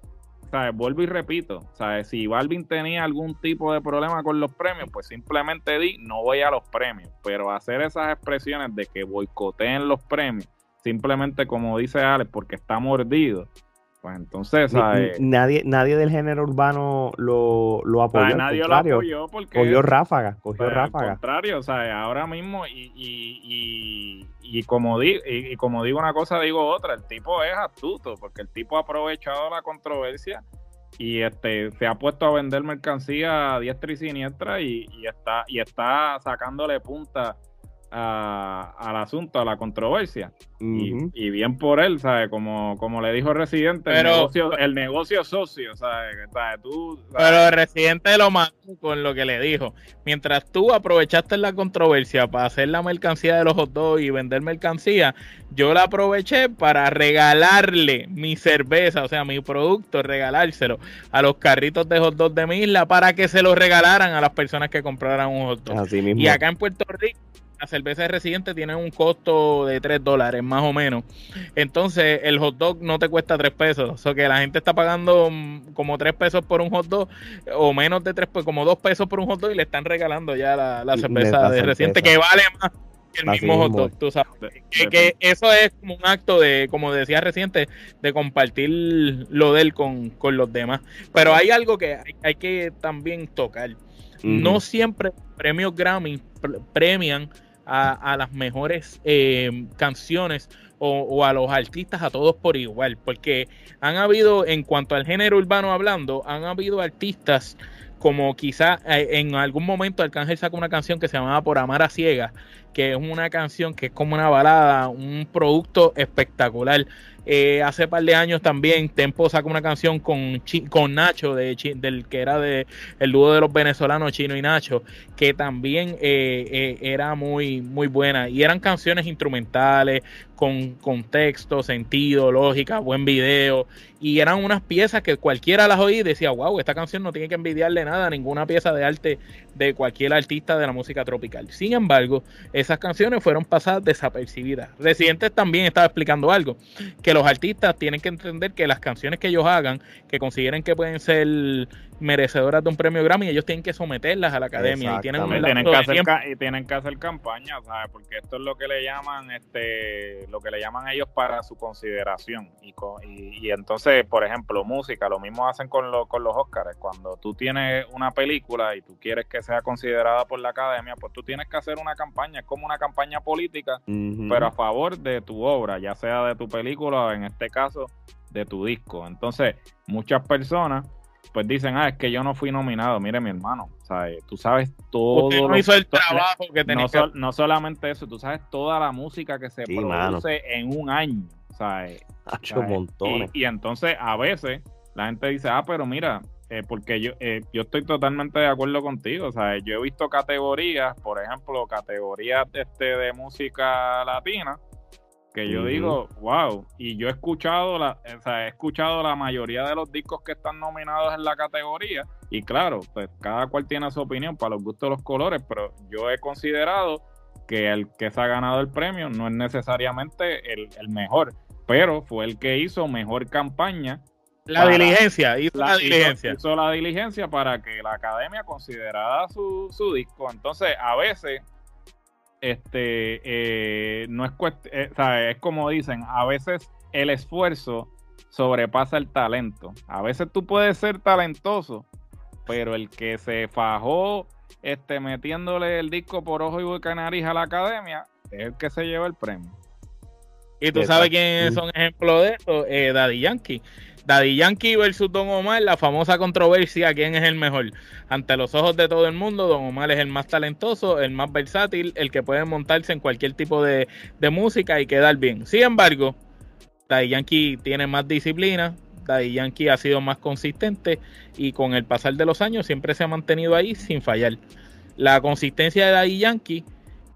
¿sabes? vuelvo y repito ¿sabes? si Balvin tenía algún tipo de problema con los premios pues simplemente di no voy a los premios pero hacer esas expresiones de que boicoteen los premios simplemente como dice Alex, porque está mordido. Pues entonces, Nadie, nadie del género urbano lo, lo apoyó. nadie lo apoyó porque. Cogió ráfaga, cogió pues, ráfaga. Al contrario, o sea, ahora mismo, y, y, y, como di, y, como digo una cosa, digo otra. El tipo es astuto, porque el tipo ha aprovechado la controversia y este se ha puesto a vender mercancía a diestra y siniestra y, y está, y está sacándole punta al asunto, a la controversia. y, bien por él, ¿sabes? Como, como le dijo Residente, el, negocio, el negocio socio, ¿sabes? Tú, Pero Residente lo mató con lo que le dijo. Mientras tú aprovechaste la controversia para hacer la mercancía de los hot dogs y vender mercancía, yo la aproveché para regalarle mi cerveza, o sea, mi producto, regalárselo a los carritos de hot dogs de mi isla para que se lo regalaran a las personas que compraran un hot dog. Y acá en Puerto Rico la cerveza de residente tiene un costo de 3 dólares más o menos. Entonces el hot dog no te cuesta 3 pesos. O sea que la gente está pagando mm, como 3 pesos por un hot dog o menos de 3 pesos, como 2 pesos por un hot dog y le están regalando ya la, cerveza de residente que vale más que el mismo hot dog. Tú sabes. Que, eso es como un acto de, como decía reciente, de compartir lo de él con, los demás. Pero hay algo que hay, que también tocar. No siempre premios Grammy premian a, las mejores eh, canciones o, a los artistas a todos por igual, porque han habido, en cuanto al género urbano hablando, han habido artistas como quizá eh, en algún momento Arcángel sacó una canción que se llamaba Por Amar a Ciegas, que es una canción que es como una balada, un producto espectacular. Eh, hace par de años también Tempo sacó una canción con, con Nacho, de, del que era de el dúo de los venezolanos Chino y Nacho, que también eh, era muy, muy buena. Y eran canciones instrumentales, con contexto, sentido, lógica, buen video. Y eran unas piezas que cualquiera las oí y decía, wow, esta canción no tiene que envidiarle nada a ninguna pieza de arte de cualquier artista de la música tropical. Sin embargo, esas canciones fueron pasadas desapercibidas. Residentes también estaba explicando algo, que los artistas tienen que entender que las canciones que ellos hagan, que consideren que pueden ser merecedoras de un premio Grammy, ellos tienen que someterlas a la academia y tienen, un tienen que hacer y tienen que hacer campaña, ¿sabes? Porque esto es lo que le llaman este lo que le llaman ellos para su consideración. Y, y, entonces, por ejemplo, música, lo mismo hacen con, con los Oscars, cuando tú tienes una película y tú quieres que sea considerada por la academia, pues tú tienes que hacer una campaña, es como una campaña política, pero a favor de tu obra, ya sea de tu película o en este caso de tu disco. Entonces, muchas personas pues dicen, ah, es que yo no fui nominado. Mire, mi hermano, ¿sabes? tú sabes todo. no hizo el trabajo que no, no, solamente eso, tú sabes toda la música que se produce en un año, ¿sabes? hecho montones. Y, entonces a veces la gente dice, ah, pero mira, eh, porque yo, eh, yo estoy totalmente de acuerdo contigo, ¿sabes? Yo he visto categorías, por ejemplo, categorías este, de música latina que yo digo, wow, y yo he escuchado la, o sea, he escuchado la mayoría de los discos que están nominados en la categoría y claro, pues cada cual tiene su opinión para los gustos de los colores, pero yo he considerado que el que se ha ganado el premio no es necesariamente el, mejor, pero fue el que hizo mejor campaña. La diligencia, hizo la, diligencia. Hizo, la diligencia para que la academia considerara su, su disco. Entonces, a veces este, eh, no es eh, es como dicen, a veces el esfuerzo sobrepasa el talento. A veces tú puedes ser talentoso, pero el que se fajó este, metiéndole el disco por ojo y boca nariz a la academia es el que se lleva el premio. Y tú sabes quiénes son ejemplos de eso, eh, Daddy Yankee Daddy Yankee versus Don Omar, la famosa controversia, ¿quién es el mejor? Ante los ojos de todo el mundo, Don Omar es el más talentoso, el más versátil, el que puede montarse en cualquier tipo de, de música y quedar bien. Sin embargo, Daddy Yankee tiene más disciplina, Daddy Yankee ha sido más consistente y con el pasar de los años siempre se ha mantenido ahí sin fallar. La consistencia de Daddy Yankee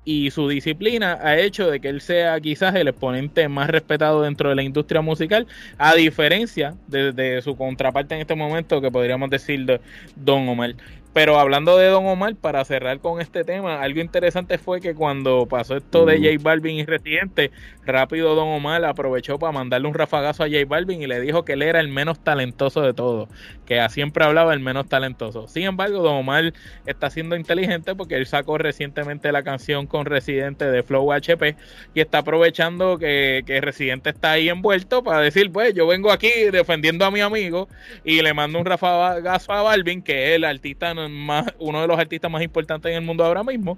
y su disciplina ha hecho de que él sea quizás el exponente más respetado dentro de la industria musical, a diferencia de, su contraparte en este momento, que podríamos decir Don Omar. Pero hablando de Don Omar, para cerrar con este tema, algo interesante fue que cuando pasó esto de J Balvin y Residente, rápido Don Omar aprovechó para mandarle un rafagazo a J Balvin y le dijo que él era el menos talentoso de todos, que siempre hablaba el menos talentoso. Sin embargo, Don Omar está siendo inteligente porque él sacó recientemente la canción con Residente de Flow HP y está aprovechando que, que Residente está ahí envuelto para decir, pues yo vengo aquí defendiendo a mi amigo y le mando un rafagazo a Balvin, que es el artista más, uno de los artistas más importantes en el mundo ahora mismo,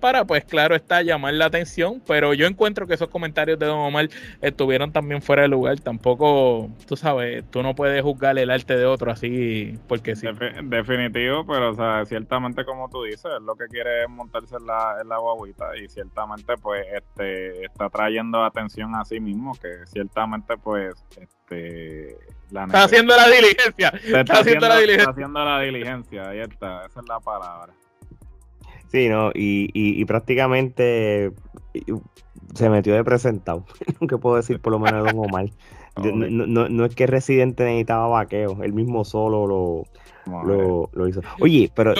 para pues claro está llamar la atención, pero yo encuentro que esos comentarios de Don Omar estuvieron también fuera de lugar, tampoco, tú sabes, tú no puedes juzgar el arte de otro así porque sí. definitivo, pero o sea, ciertamente como tú dices, lo que quiere es montarse en la, la guaguita y ciertamente pues este está trayendo atención a sí mismo, que ciertamente pues este está haciendo la diligencia. Está, haciendo, la diligencia. Está haciendo la diligencia, ahí está, esa es la palabra. Sí, no, y, y, prácticamente se metió de presentado. que puedo decir por lo menos Don Omar. no, no, es que Residente necesitaba vaqueo, él mismo solo lo, lo, lo hizo. Oye, pero.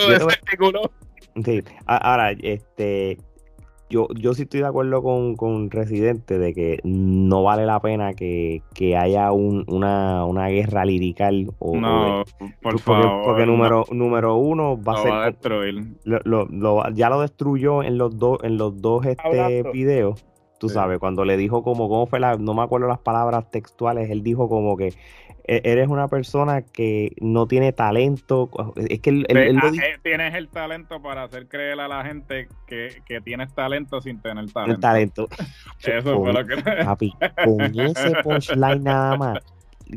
sí, ahora, este, yo, yo sí estoy de acuerdo con, con Residente de que no vale la pena que, haya una, una guerra lirical. O, no, por porque, Porque número, número uno va a ser. Va a destruir. ya lo destruyó en los dos, en los dos este videos. Tú sabes, cuando le dijo como, ¿cómo fue la, no me acuerdo las palabras textuales, él dijo como que e-, eres una persona que no tiene talento. Es que él, ah, eh, tienes el talento para hacer creer a la gente que, tienes talento sin tener talento. El talento. Eso fue lo que. Papi, con ese punchline nada más.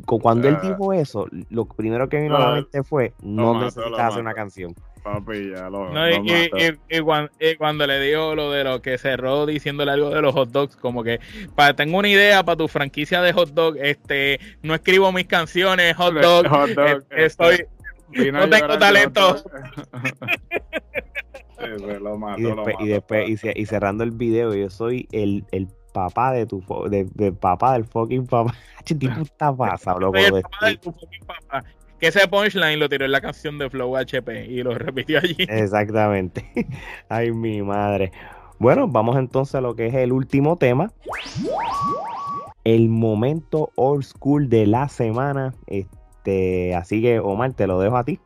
Cuando él ah. dijo eso, lo primero que vino a la mente fue: no necesitas hacer una canción. Papi, ya lo, no, y, cuando, le dijo lo de lo que cerró diciéndole algo de los hot dogs, como que para tengo una idea para tu franquicia de hot dog, este, no escribo mis canciones hot dog, eh, estoy, no tengo talento. y después, y, cerrando el video, yo soy el, el papá de tu de, de papá del fucking papá. tipo está pasado, loco. De, tu fucking papá que ese punchline lo tiró en la canción de Flow HP y lo repitió allí. Exactamente. Ay, mi madre. Bueno, vamos entonces a lo que es el último tema. El momento old school de la semana. Este, así que, Omar, te lo dejo a ti.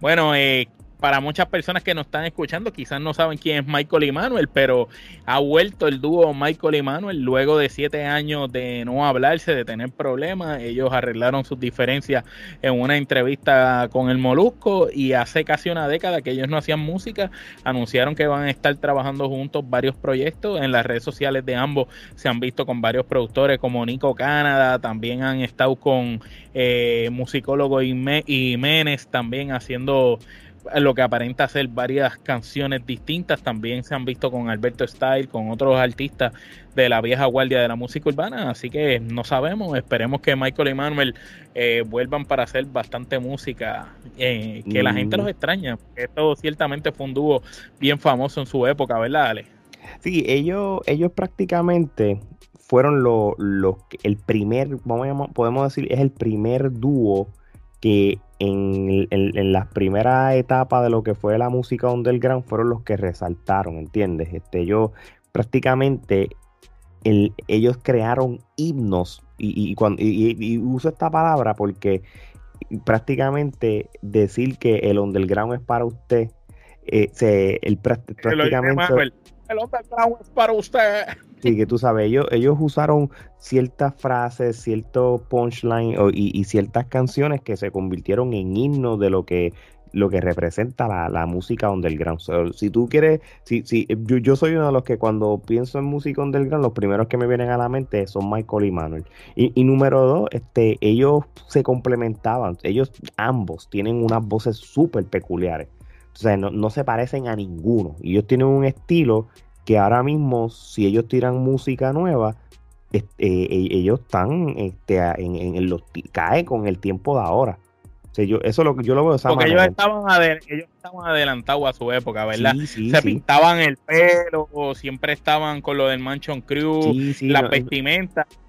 Bueno, eh, para muchas personas que nos están escuchando, quizás no saben quién es Michael y Manuel, pero ha vuelto el dúo Michael y Manuel luego de siete años de no hablarse, de tener problemas. Ellos arreglaron sus diferencias en una entrevista con el Molusco y hace casi una década que ellos no hacían música, anunciaron que van a estar trabajando juntos varios proyectos. En las redes sociales de ambos se han visto con varios productores como Nico Canadá, también han estado con eh, musicólogo Menes también haciendo lo que aparenta ser varias canciones distintas. También se han visto con Alberto Style, con otros artistas de la vieja guardia de la música urbana. Así que no sabemos. Esperemos que Michael y Manuel eh, vuelvan para hacer bastante música eh, que la gente los mm. extraña. Esto ciertamente fue un dúo bien famoso en su época, ¿verdad, Ale? Sí, ellos, ellos prácticamente fueron los lo, el primer, vamos a podemos decir, es el primer dúo que en, las primeras etapas de lo que fue la música underground fueron los que resaltaron, ¿entiendes? Este, yo prácticamente ellos crearon himnos y, y, uso esta palabra porque prácticamente decir que el underground es para usted, eh, se, el, prácticamente... El underground es para usted. Sí, que tú sabes, ellos, ellos usaron ciertas frases, ciertos punchline y, ciertas canciones que se convirtieron en himnos de lo que lo que representa la, la música underground. si tú quieres, si, si, yo, yo, soy uno de los que cuando pienso en música underground, los primeros que me vienen a la mente son Michael y Manuel. Y, y número dos, este, ellos se complementaban, ellos ambos tienen unas voces súper peculiares. O sea, no, no se parecen a ninguno. Y ellos tienen un estilo que ahora mismo, si ellos tiran música nueva, este, e, ellos están este, en, en, los cae con el tiempo de ahora. O sea, yo, eso lo que yo lo veo de Porque ellos estaban, ellos estaban adelantados a su época, ¿verdad? Se pintaban el pelo, siempre estaban con lo del Mansion Crew, la vestimenta. Mm,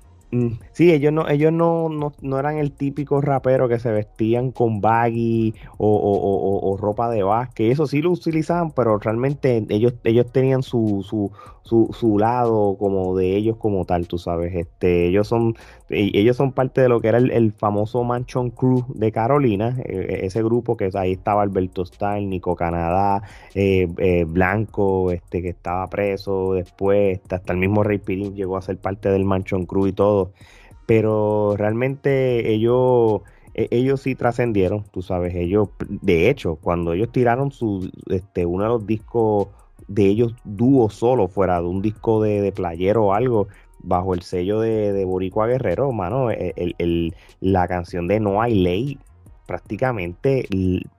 sí, ellos no, ellos no, no, eran el típico rapero que se vestían con baggy o, ropa de básquet. Eso sí lo utilizaban, pero realmente ellos, ellos tenían su, su, su, su, lado como de ellos como tal, tú sabes. Este, ellos son, e, ellos son parte de lo que era el, famoso Manchon Crew de Carolina, e, e, ese grupo que ahí estaba Alberto Stein, Nico Canadá, eh, eh, Blanco, este que estaba preso después, hasta el mismo Rey Pirín llegó a ser parte del Manchon Crew y todo. Pero realmente ellos ellos sí trascendieron, tú sabes, ellos, de hecho, cuando ellos tiraron su, este, uno de los discos de ellos dúo solo, fuera de un disco de, playero o algo, bajo el sello de, de Boricua Guerrero, mano, e, el, la canción de No hay ley, prácticamente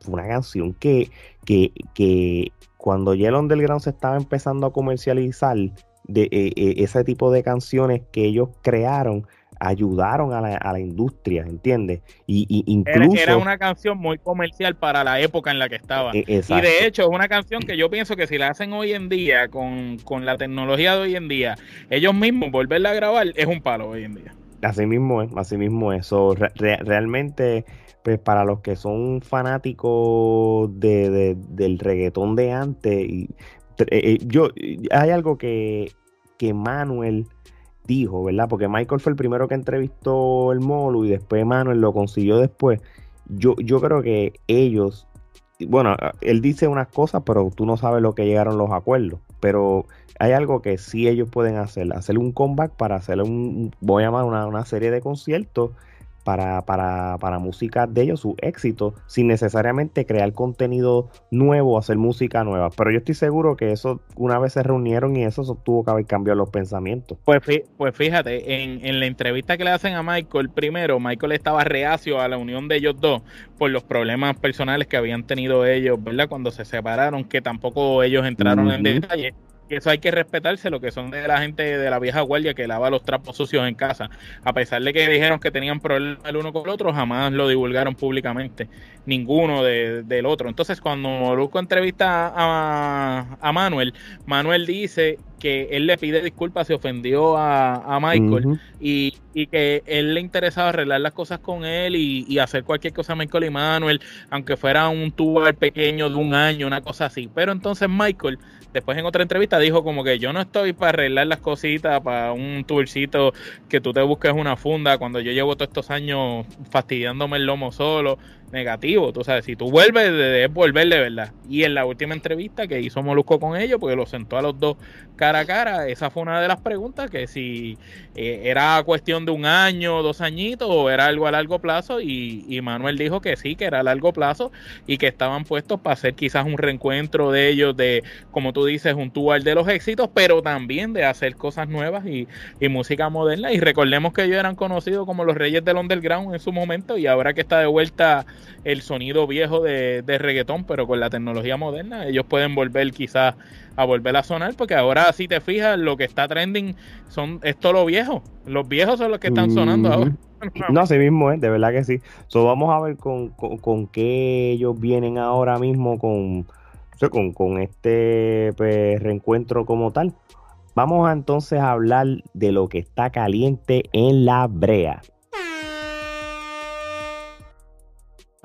fue una canción que, que, que cuando Yellow Underground se estaba empezando a comercializar, de e, e, ese tipo de canciones que ellos crearon, ayudaron a la, a la industria, ¿entiendes? Y, incluso... Era, una canción muy comercial para la época en la que estaba. E, y de hecho es una canción que yo pienso que si la hacen hoy en día, con, la tecnología de hoy en día, ellos mismos volverla a grabar es un palo hoy en día. Así mismo es, así mismo es. realmente, pues para los que son fanáticos de, del reggaetón de antes, y, eh, eh, yo hay algo que, que Manuel dijo, ¿verdad? Porque Michael fue el primero que entrevistó el Molu y después Manuel lo consiguió después. Yo, yo creo que ellos, bueno, él dice unas cosas, pero tú no sabes lo que llegaron los acuerdos. Pero hay algo que sí ellos pueden hacer, hacer un comeback para hacer un, voy a llamar una, una serie de conciertos para, para, para música de ellos, su éxito, sin necesariamente crear contenido nuevo, hacer música nueva. Pero yo estoy seguro que eso una vez se reunieron y eso tuvo que haber cambiado los pensamientos. Pues, pues fíjate, en, en la entrevista que le hacen a Michael, primero, Michael estaba reacio a la unión de ellos dos por los problemas personales que habían tenido ellos, ¿verdad? Cuando se separaron, que tampoco ellos entraron en detalle y eso hay que respetarse lo que son de la gente de la vieja guardia que lava los trapos sucios en casa. A pesar de que dijeron que tenían problemas el uno con el otro, jamás lo divulgaron públicamente, ninguno del otro. Entonces, cuando Molusco entrevista a, a, Manuel, Manuel dice que él le pide disculpas, se ofendió a, Michael y, y, que él le interesaba arreglar las cosas con él y, y, hacer cualquier cosa a Michael y Manuel, aunque fuera un tour pequeño de un año, una cosa así. Pero entonces Michael después en otra entrevista dijo como que yo no estoy para arreglar las cositas, para un tourcito que tú te busques una funda cuando yo llevo todos estos años fastidiándome el lomo solo negativo. Tú sabes, si tú vuelves, debes volver de verdad. Y en la última entrevista que hizo Molusco con ellos, porque lo sentó a los dos cara a cara, esa fue una de las preguntas, que si eh, era cuestión de un año, dos añitos, o era algo a largo plazo. Y, Manuel dijo que sí, que era a largo plazo y que estaban puestos para hacer quizás un reencuentro de ellos, de, como tú dices, un tour de los éxitos, pero también de hacer cosas nuevas y música moderna. Y recordemos que ellos eran conocidos como los reyes del underground en su momento y ahora que está de vuelta el sonido viejo de, de, reggaetón, pero con la tecnología moderna, ellos pueden volver quizás a volver a sonar, porque ahora si te fijas, lo que está trending son es todo lo viejo. Los viejos son los que están sonando ahora. No, así mismo es, de verdad que sí. So, vamos a ver con, con, qué ellos vienen ahora mismo con, con, con este pues, reencuentro como tal. Vamos a entonces a hablar de lo que está caliente en la brea.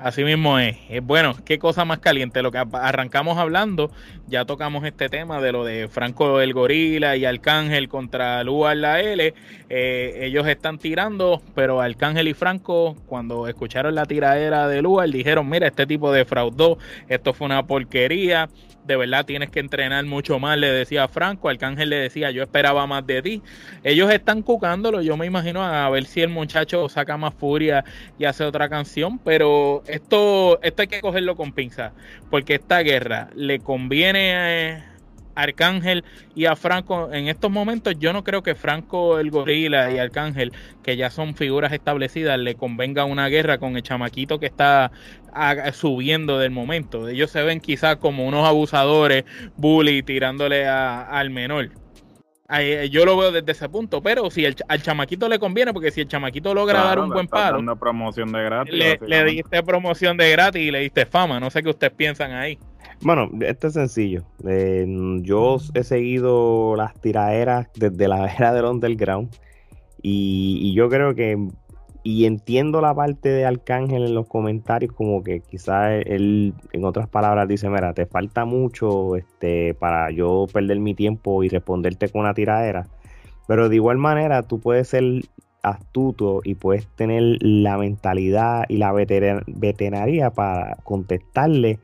Así mismo es. Bueno, qué cosa más caliente. Lo que arrancamos hablando, ya tocamos este tema de lo de Franco el Gorila y Arcángel contra Lugar la L. Eh, ellos están tirando, pero Arcángel y Franco, cuando escucharon la tiradera de Lugar, dijeron: Mira, este tipo de defraudó, esto fue una porquería de verdad tienes que entrenar mucho más, le decía Franco, Arcángel le decía, yo esperaba más de ti. Ellos están cucándolo, yo me imagino a ver si el muchacho saca más furia y hace otra canción, pero esto, esto hay que cogerlo con pinza, porque esta guerra le conviene Arcángel y a Franco en estos momentos yo no creo que Franco el gorila y Arcángel que ya son figuras establecidas le convenga una guerra con el chamaquito que está subiendo del momento ellos se ven quizás como unos abusadores bully tirándole al menor eh, yo lo veo desde ese punto, pero si el, al chamaquito le conviene, porque si el chamaquito logra dar un buen palo, promoción de gratis, le, le, diste promoción de gratis y le diste fama. No sé qué ustedes piensan ahí. Bueno, esto es sencillo. Eh, yo he seguido las tiraderas desde la era del underground y, y yo creo que y entiendo la parte de Arcángel en los comentarios como que quizás él en otras palabras dice mira te falta mucho este para yo perder mi tiempo y responderte con una tiradera pero de igual manera tú puedes ser astuto y puedes tener la mentalidad y la veterinaria para contestarle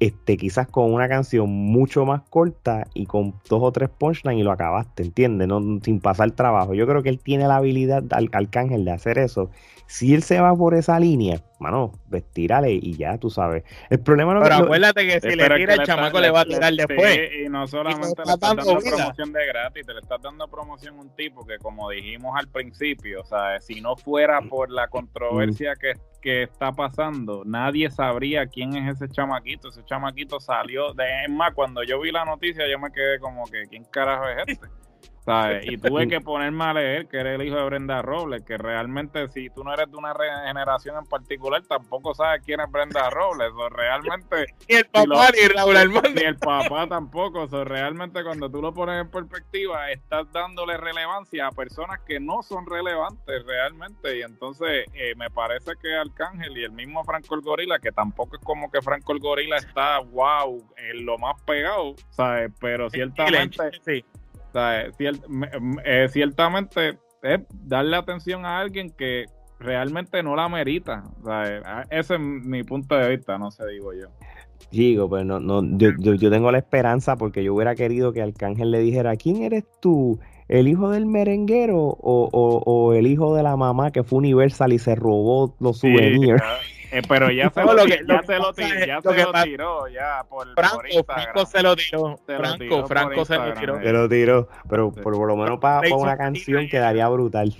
este, quizás con una canción mucho más corta y con dos o tres punchlines y lo acabaste, ¿entiendes? No, sin pasar trabajo. Yo creo que él tiene la habilidad, al, Arcángel, de hacer eso. Si él se va por esa línea, mano, vestirale y ya, tú sabes. El problema no Pero acuérdate que si le tira el chamaco le va a tirar después. y no solamente le estás dando promoción de gratis, te le estás dando promoción a un tipo que, como dijimos al principio, o sea, si no fuera por la controversia que que está pasando, nadie sabría quién es ese chamaquito. Ese chamaquito salió de. Es más, cuando yo vi la noticia, yo me quedé como que, ¿quién carajo es este? Y tuve que ponerme a leer que era el hijo de Brenda Robles, que realmente si tú no eres de una generación en particular, tampoco sabes quién es Brenda Robles. O realmente... ni el papá ni Raúl Armando. Ni el papá tampoco. O realmente cuando tú lo pones en perspectiva, estás dándole relevancia a personas que no son relevantes realmente. Y entonces eh, me parece que Arcángel y el mismo Franco el Gorila, que tampoco es como que Franco el Gorila está, wow, en lo más pegado, ¿sabes? Pero ciertamente... Sí eh, ciertamente es darle atención a alguien que realmente no la merita. ese es mi punto de vista, no sé, digo yo. Digo, pero no, no, yo, yo, tengo la esperanza porque yo hubiera querido que Arcángel le dijera, ¿quién eres tú? ¿El hijo del merenguero o, o, el hijo de la mamá que fue Universal y se robó los souvenirs? Eh, pero ya se, lo, ya se lo, tiró, ya se lo tiró, ya por, Franco, Franco se lo tiró. Franco, Franco se lo tiró. Se lo tiró, pero por, lo menos para, una canción quedaría brutal.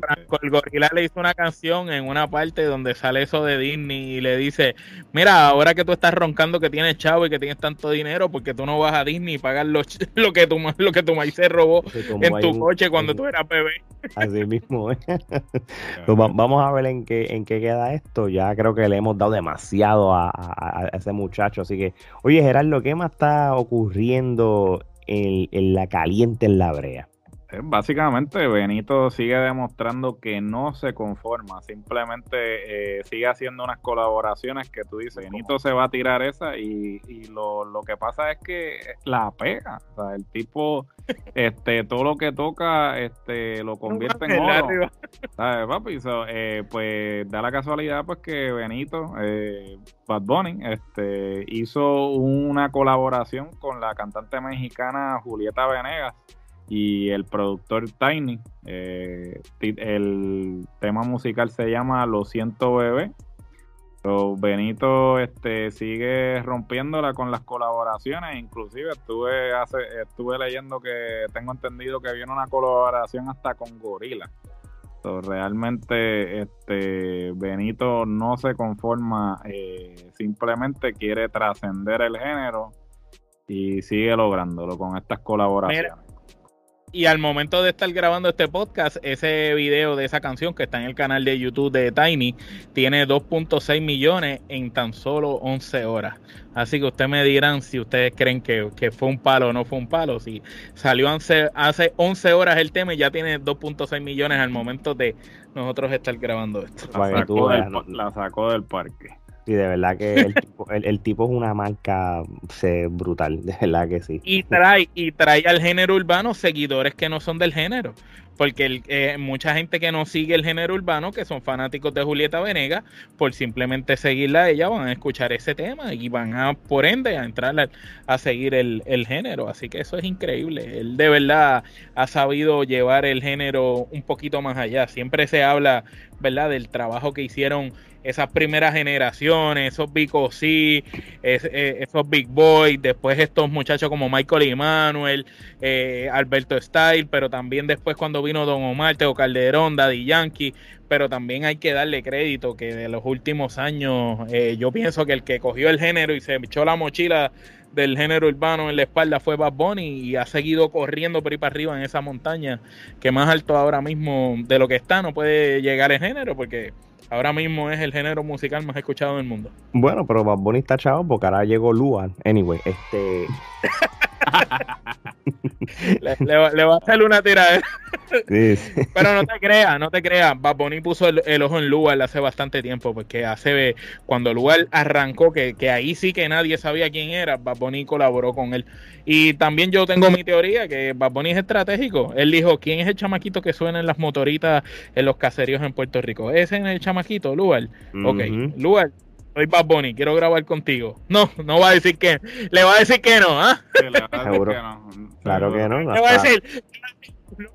Franco, el gorila le hizo una canción en una parte donde sale eso de Disney y le dice, mira, ahora que tú estás roncando que tienes chavo y que tienes tanto dinero, porque tú no vas a Disney y pagas lo, lo que tu, lo que tu maíz se robó en tu coche cuando tú eras bebé. Así mismo, ¿eh? pues vamos a ver en qué, en qué queda esto ya creo que le hemos dado demasiado a, ese muchacho. Así que, oye, Gerardo, ¿qué más está ocurriendo en la caliente en la brea? Eh, básicamente Benito sigue demostrando que no se conforma, simplemente eh, sigue haciendo unas colaboraciones que tú dices, Benito se va a tirar esa y, lo, lo, que pasa es que la pega, o sea, el tipo, este, todo lo que toca, este, lo convierte en oro, ¿sabes, papi? Eh, pues da la casualidad pues que Benito, Bad Bunny, este, hizo una colaboración con la cantante mexicana Julieta Venegas, y el productor Tiny. Eh, el tema musical se llama Lo siento bebé. Benito este, sigue rompiéndola con las colaboraciones, inclusive estuve hace, estuve leyendo que tengo entendido que viene una colaboración hasta con Gorila. realmente este Benito no se conforma, eh, simplemente quiere trascender el género y sigue lográndolo con estas colaboraciones. Y al momento de estar grabando este podcast, ese video de esa canción que está en el canal de YouTube de Tiny tiene 2.6 millones en tan solo 11 horas. Así que ustedes me dirán si ustedes creen que, fue un palo o no fue un palo. Si salió hace, hace 11 horas el tema y ya tiene 2.6 millones al momento de nosotros estar grabando esto. la sacó del parque. Y de verdad que el tipo, el, tipo es una marca brutal, de verdad que sí. Y trae, y trae al género urbano seguidores que no son del género. porque eh, mucha gente que no sigue el género urbano, que son fanáticos de Julieta Venegas, por simplemente seguirla a ella, van a escuchar ese tema y van a, por ende, a entrar a, seguir el, el, género. Así que eso es increíble. Él de verdad ha sabido llevar el género un poquito más allá. Siempre se habla, ¿verdad?, del trabajo que hicieron esas primeras generaciones, esos Big OC, eh, esos Big Boys, después estos muchachos como Michael Emanuel, eh, Alberto Style, pero también después cuando vino Don Omar, Teo Calderón, Daddy Yankee, pero también hay que darle crédito que de los últimos años eh, yo pienso que el que cogió el género y se echó la mochila del género urbano en la espalda fue Bad Bunny y ha seguido corriendo por ahí para arriba en esa montaña que más alto ahora mismo de lo que está no puede llegar el género porque ahora mismo es el género musical más escuchado en el mundo. Bueno, pero Bad Bunny está chavo porque ahora llegó Luan. Anyway, este. le, va, a hacer una tirada. Pero no te creas, no te creas. Bad Bunny puso el, ojo en Lugar hace bastante tiempo, porque hace cuando Lugar arrancó, que, que, ahí sí que nadie sabía quién era, Bad Bunny colaboró con él. Y también yo tengo mi teoría que Bad Bunny es estratégico. Él dijo, ¿quién es el chamaquito que suena en las motoritas en los caseríos en Puerto Rico? Ese es el chamaquito, Lugar. Ok, Lugar soy Bad Bunny, quiero grabar contigo. No, no va a decir que, le va a decir que no, ¿ah? Claro que no. Le va a decir,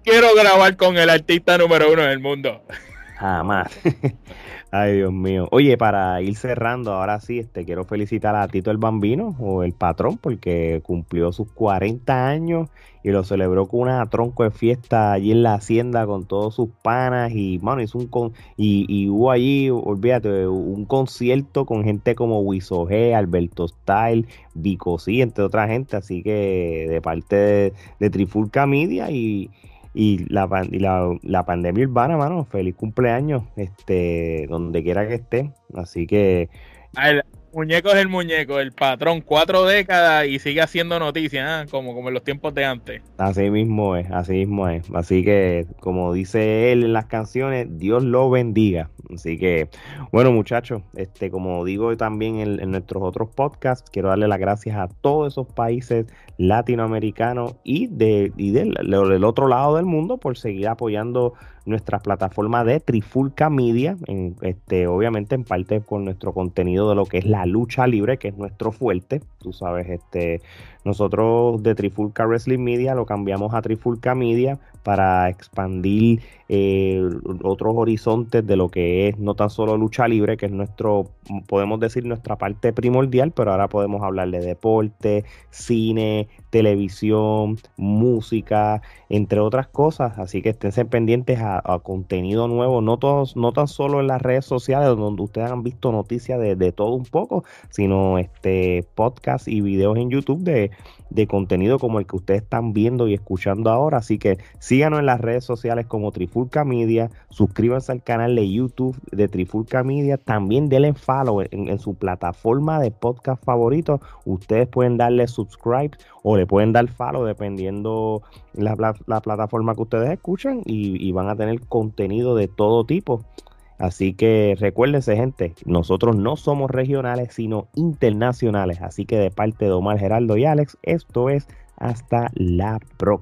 quiero grabar con el artista número uno del mundo. Jamás. Ay, Dios mío. Oye, para ir cerrando, ahora sí, este, quiero felicitar a Tito el Bambino o el patrón porque cumplió sus 40 años y lo celebró con una tronco de fiesta allí en la hacienda con todos sus panas y, mano, hizo un con y, y hubo allí, olvídate, un concierto con gente como Wisoge, Alberto Style, Vico sí, entre otra gente, así que de parte de, de Trifulca Media y y la, y la, la, pandemia urbana, mano, feliz cumpleaños, este, donde quiera que esté. Así que. El muñeco es el muñeco, el patrón, cuatro décadas y sigue haciendo noticias, ¿ah? como, como en los tiempos de antes. Así mismo es, así mismo es. Así que, como dice él en las canciones, Dios lo bendiga. Así que, bueno, muchachos, este, como digo también en, en nuestros otros podcasts, quiero darle las gracias a todos esos países latinoamericano y, de, y del, del, otro lado del mundo por seguir apoyando nuestra plataforma de Trifulca Media, en, este, obviamente en parte con nuestro contenido de lo que es la lucha libre, que es nuestro fuerte, tú sabes, este, nosotros de Trifulca Wrestling Media lo cambiamos a Trifulca Media para expandir eh, otros horizontes de lo que es no tan solo lucha libre, que es nuestro, podemos decir, nuestra parte primordial, pero ahora podemos hablar de deporte, cine, televisión, música, entre otras cosas. Así que estén pendientes a, contenido nuevo, no, todos, no tan solo en las redes sociales donde ustedes han visto noticias de, de todo un poco, sino este podcast y videos en YouTube de de contenido como el que ustedes están viendo y escuchando ahora. Así que síganos en las redes sociales como Trifulca Media, suscríbanse al canal de YouTube de Trifulca Media, también denle follow en, su plataforma de podcast favorito. Ustedes pueden darle subscribe o le pueden dar follow dependiendo la, la, plataforma que ustedes escuchan y, y van a tener contenido de todo tipo. Así que recuérdense, gente, nosotros no somos regionales, sino internacionales. Así que de parte de Omar Geraldo y Alex, esto es hasta la próxima.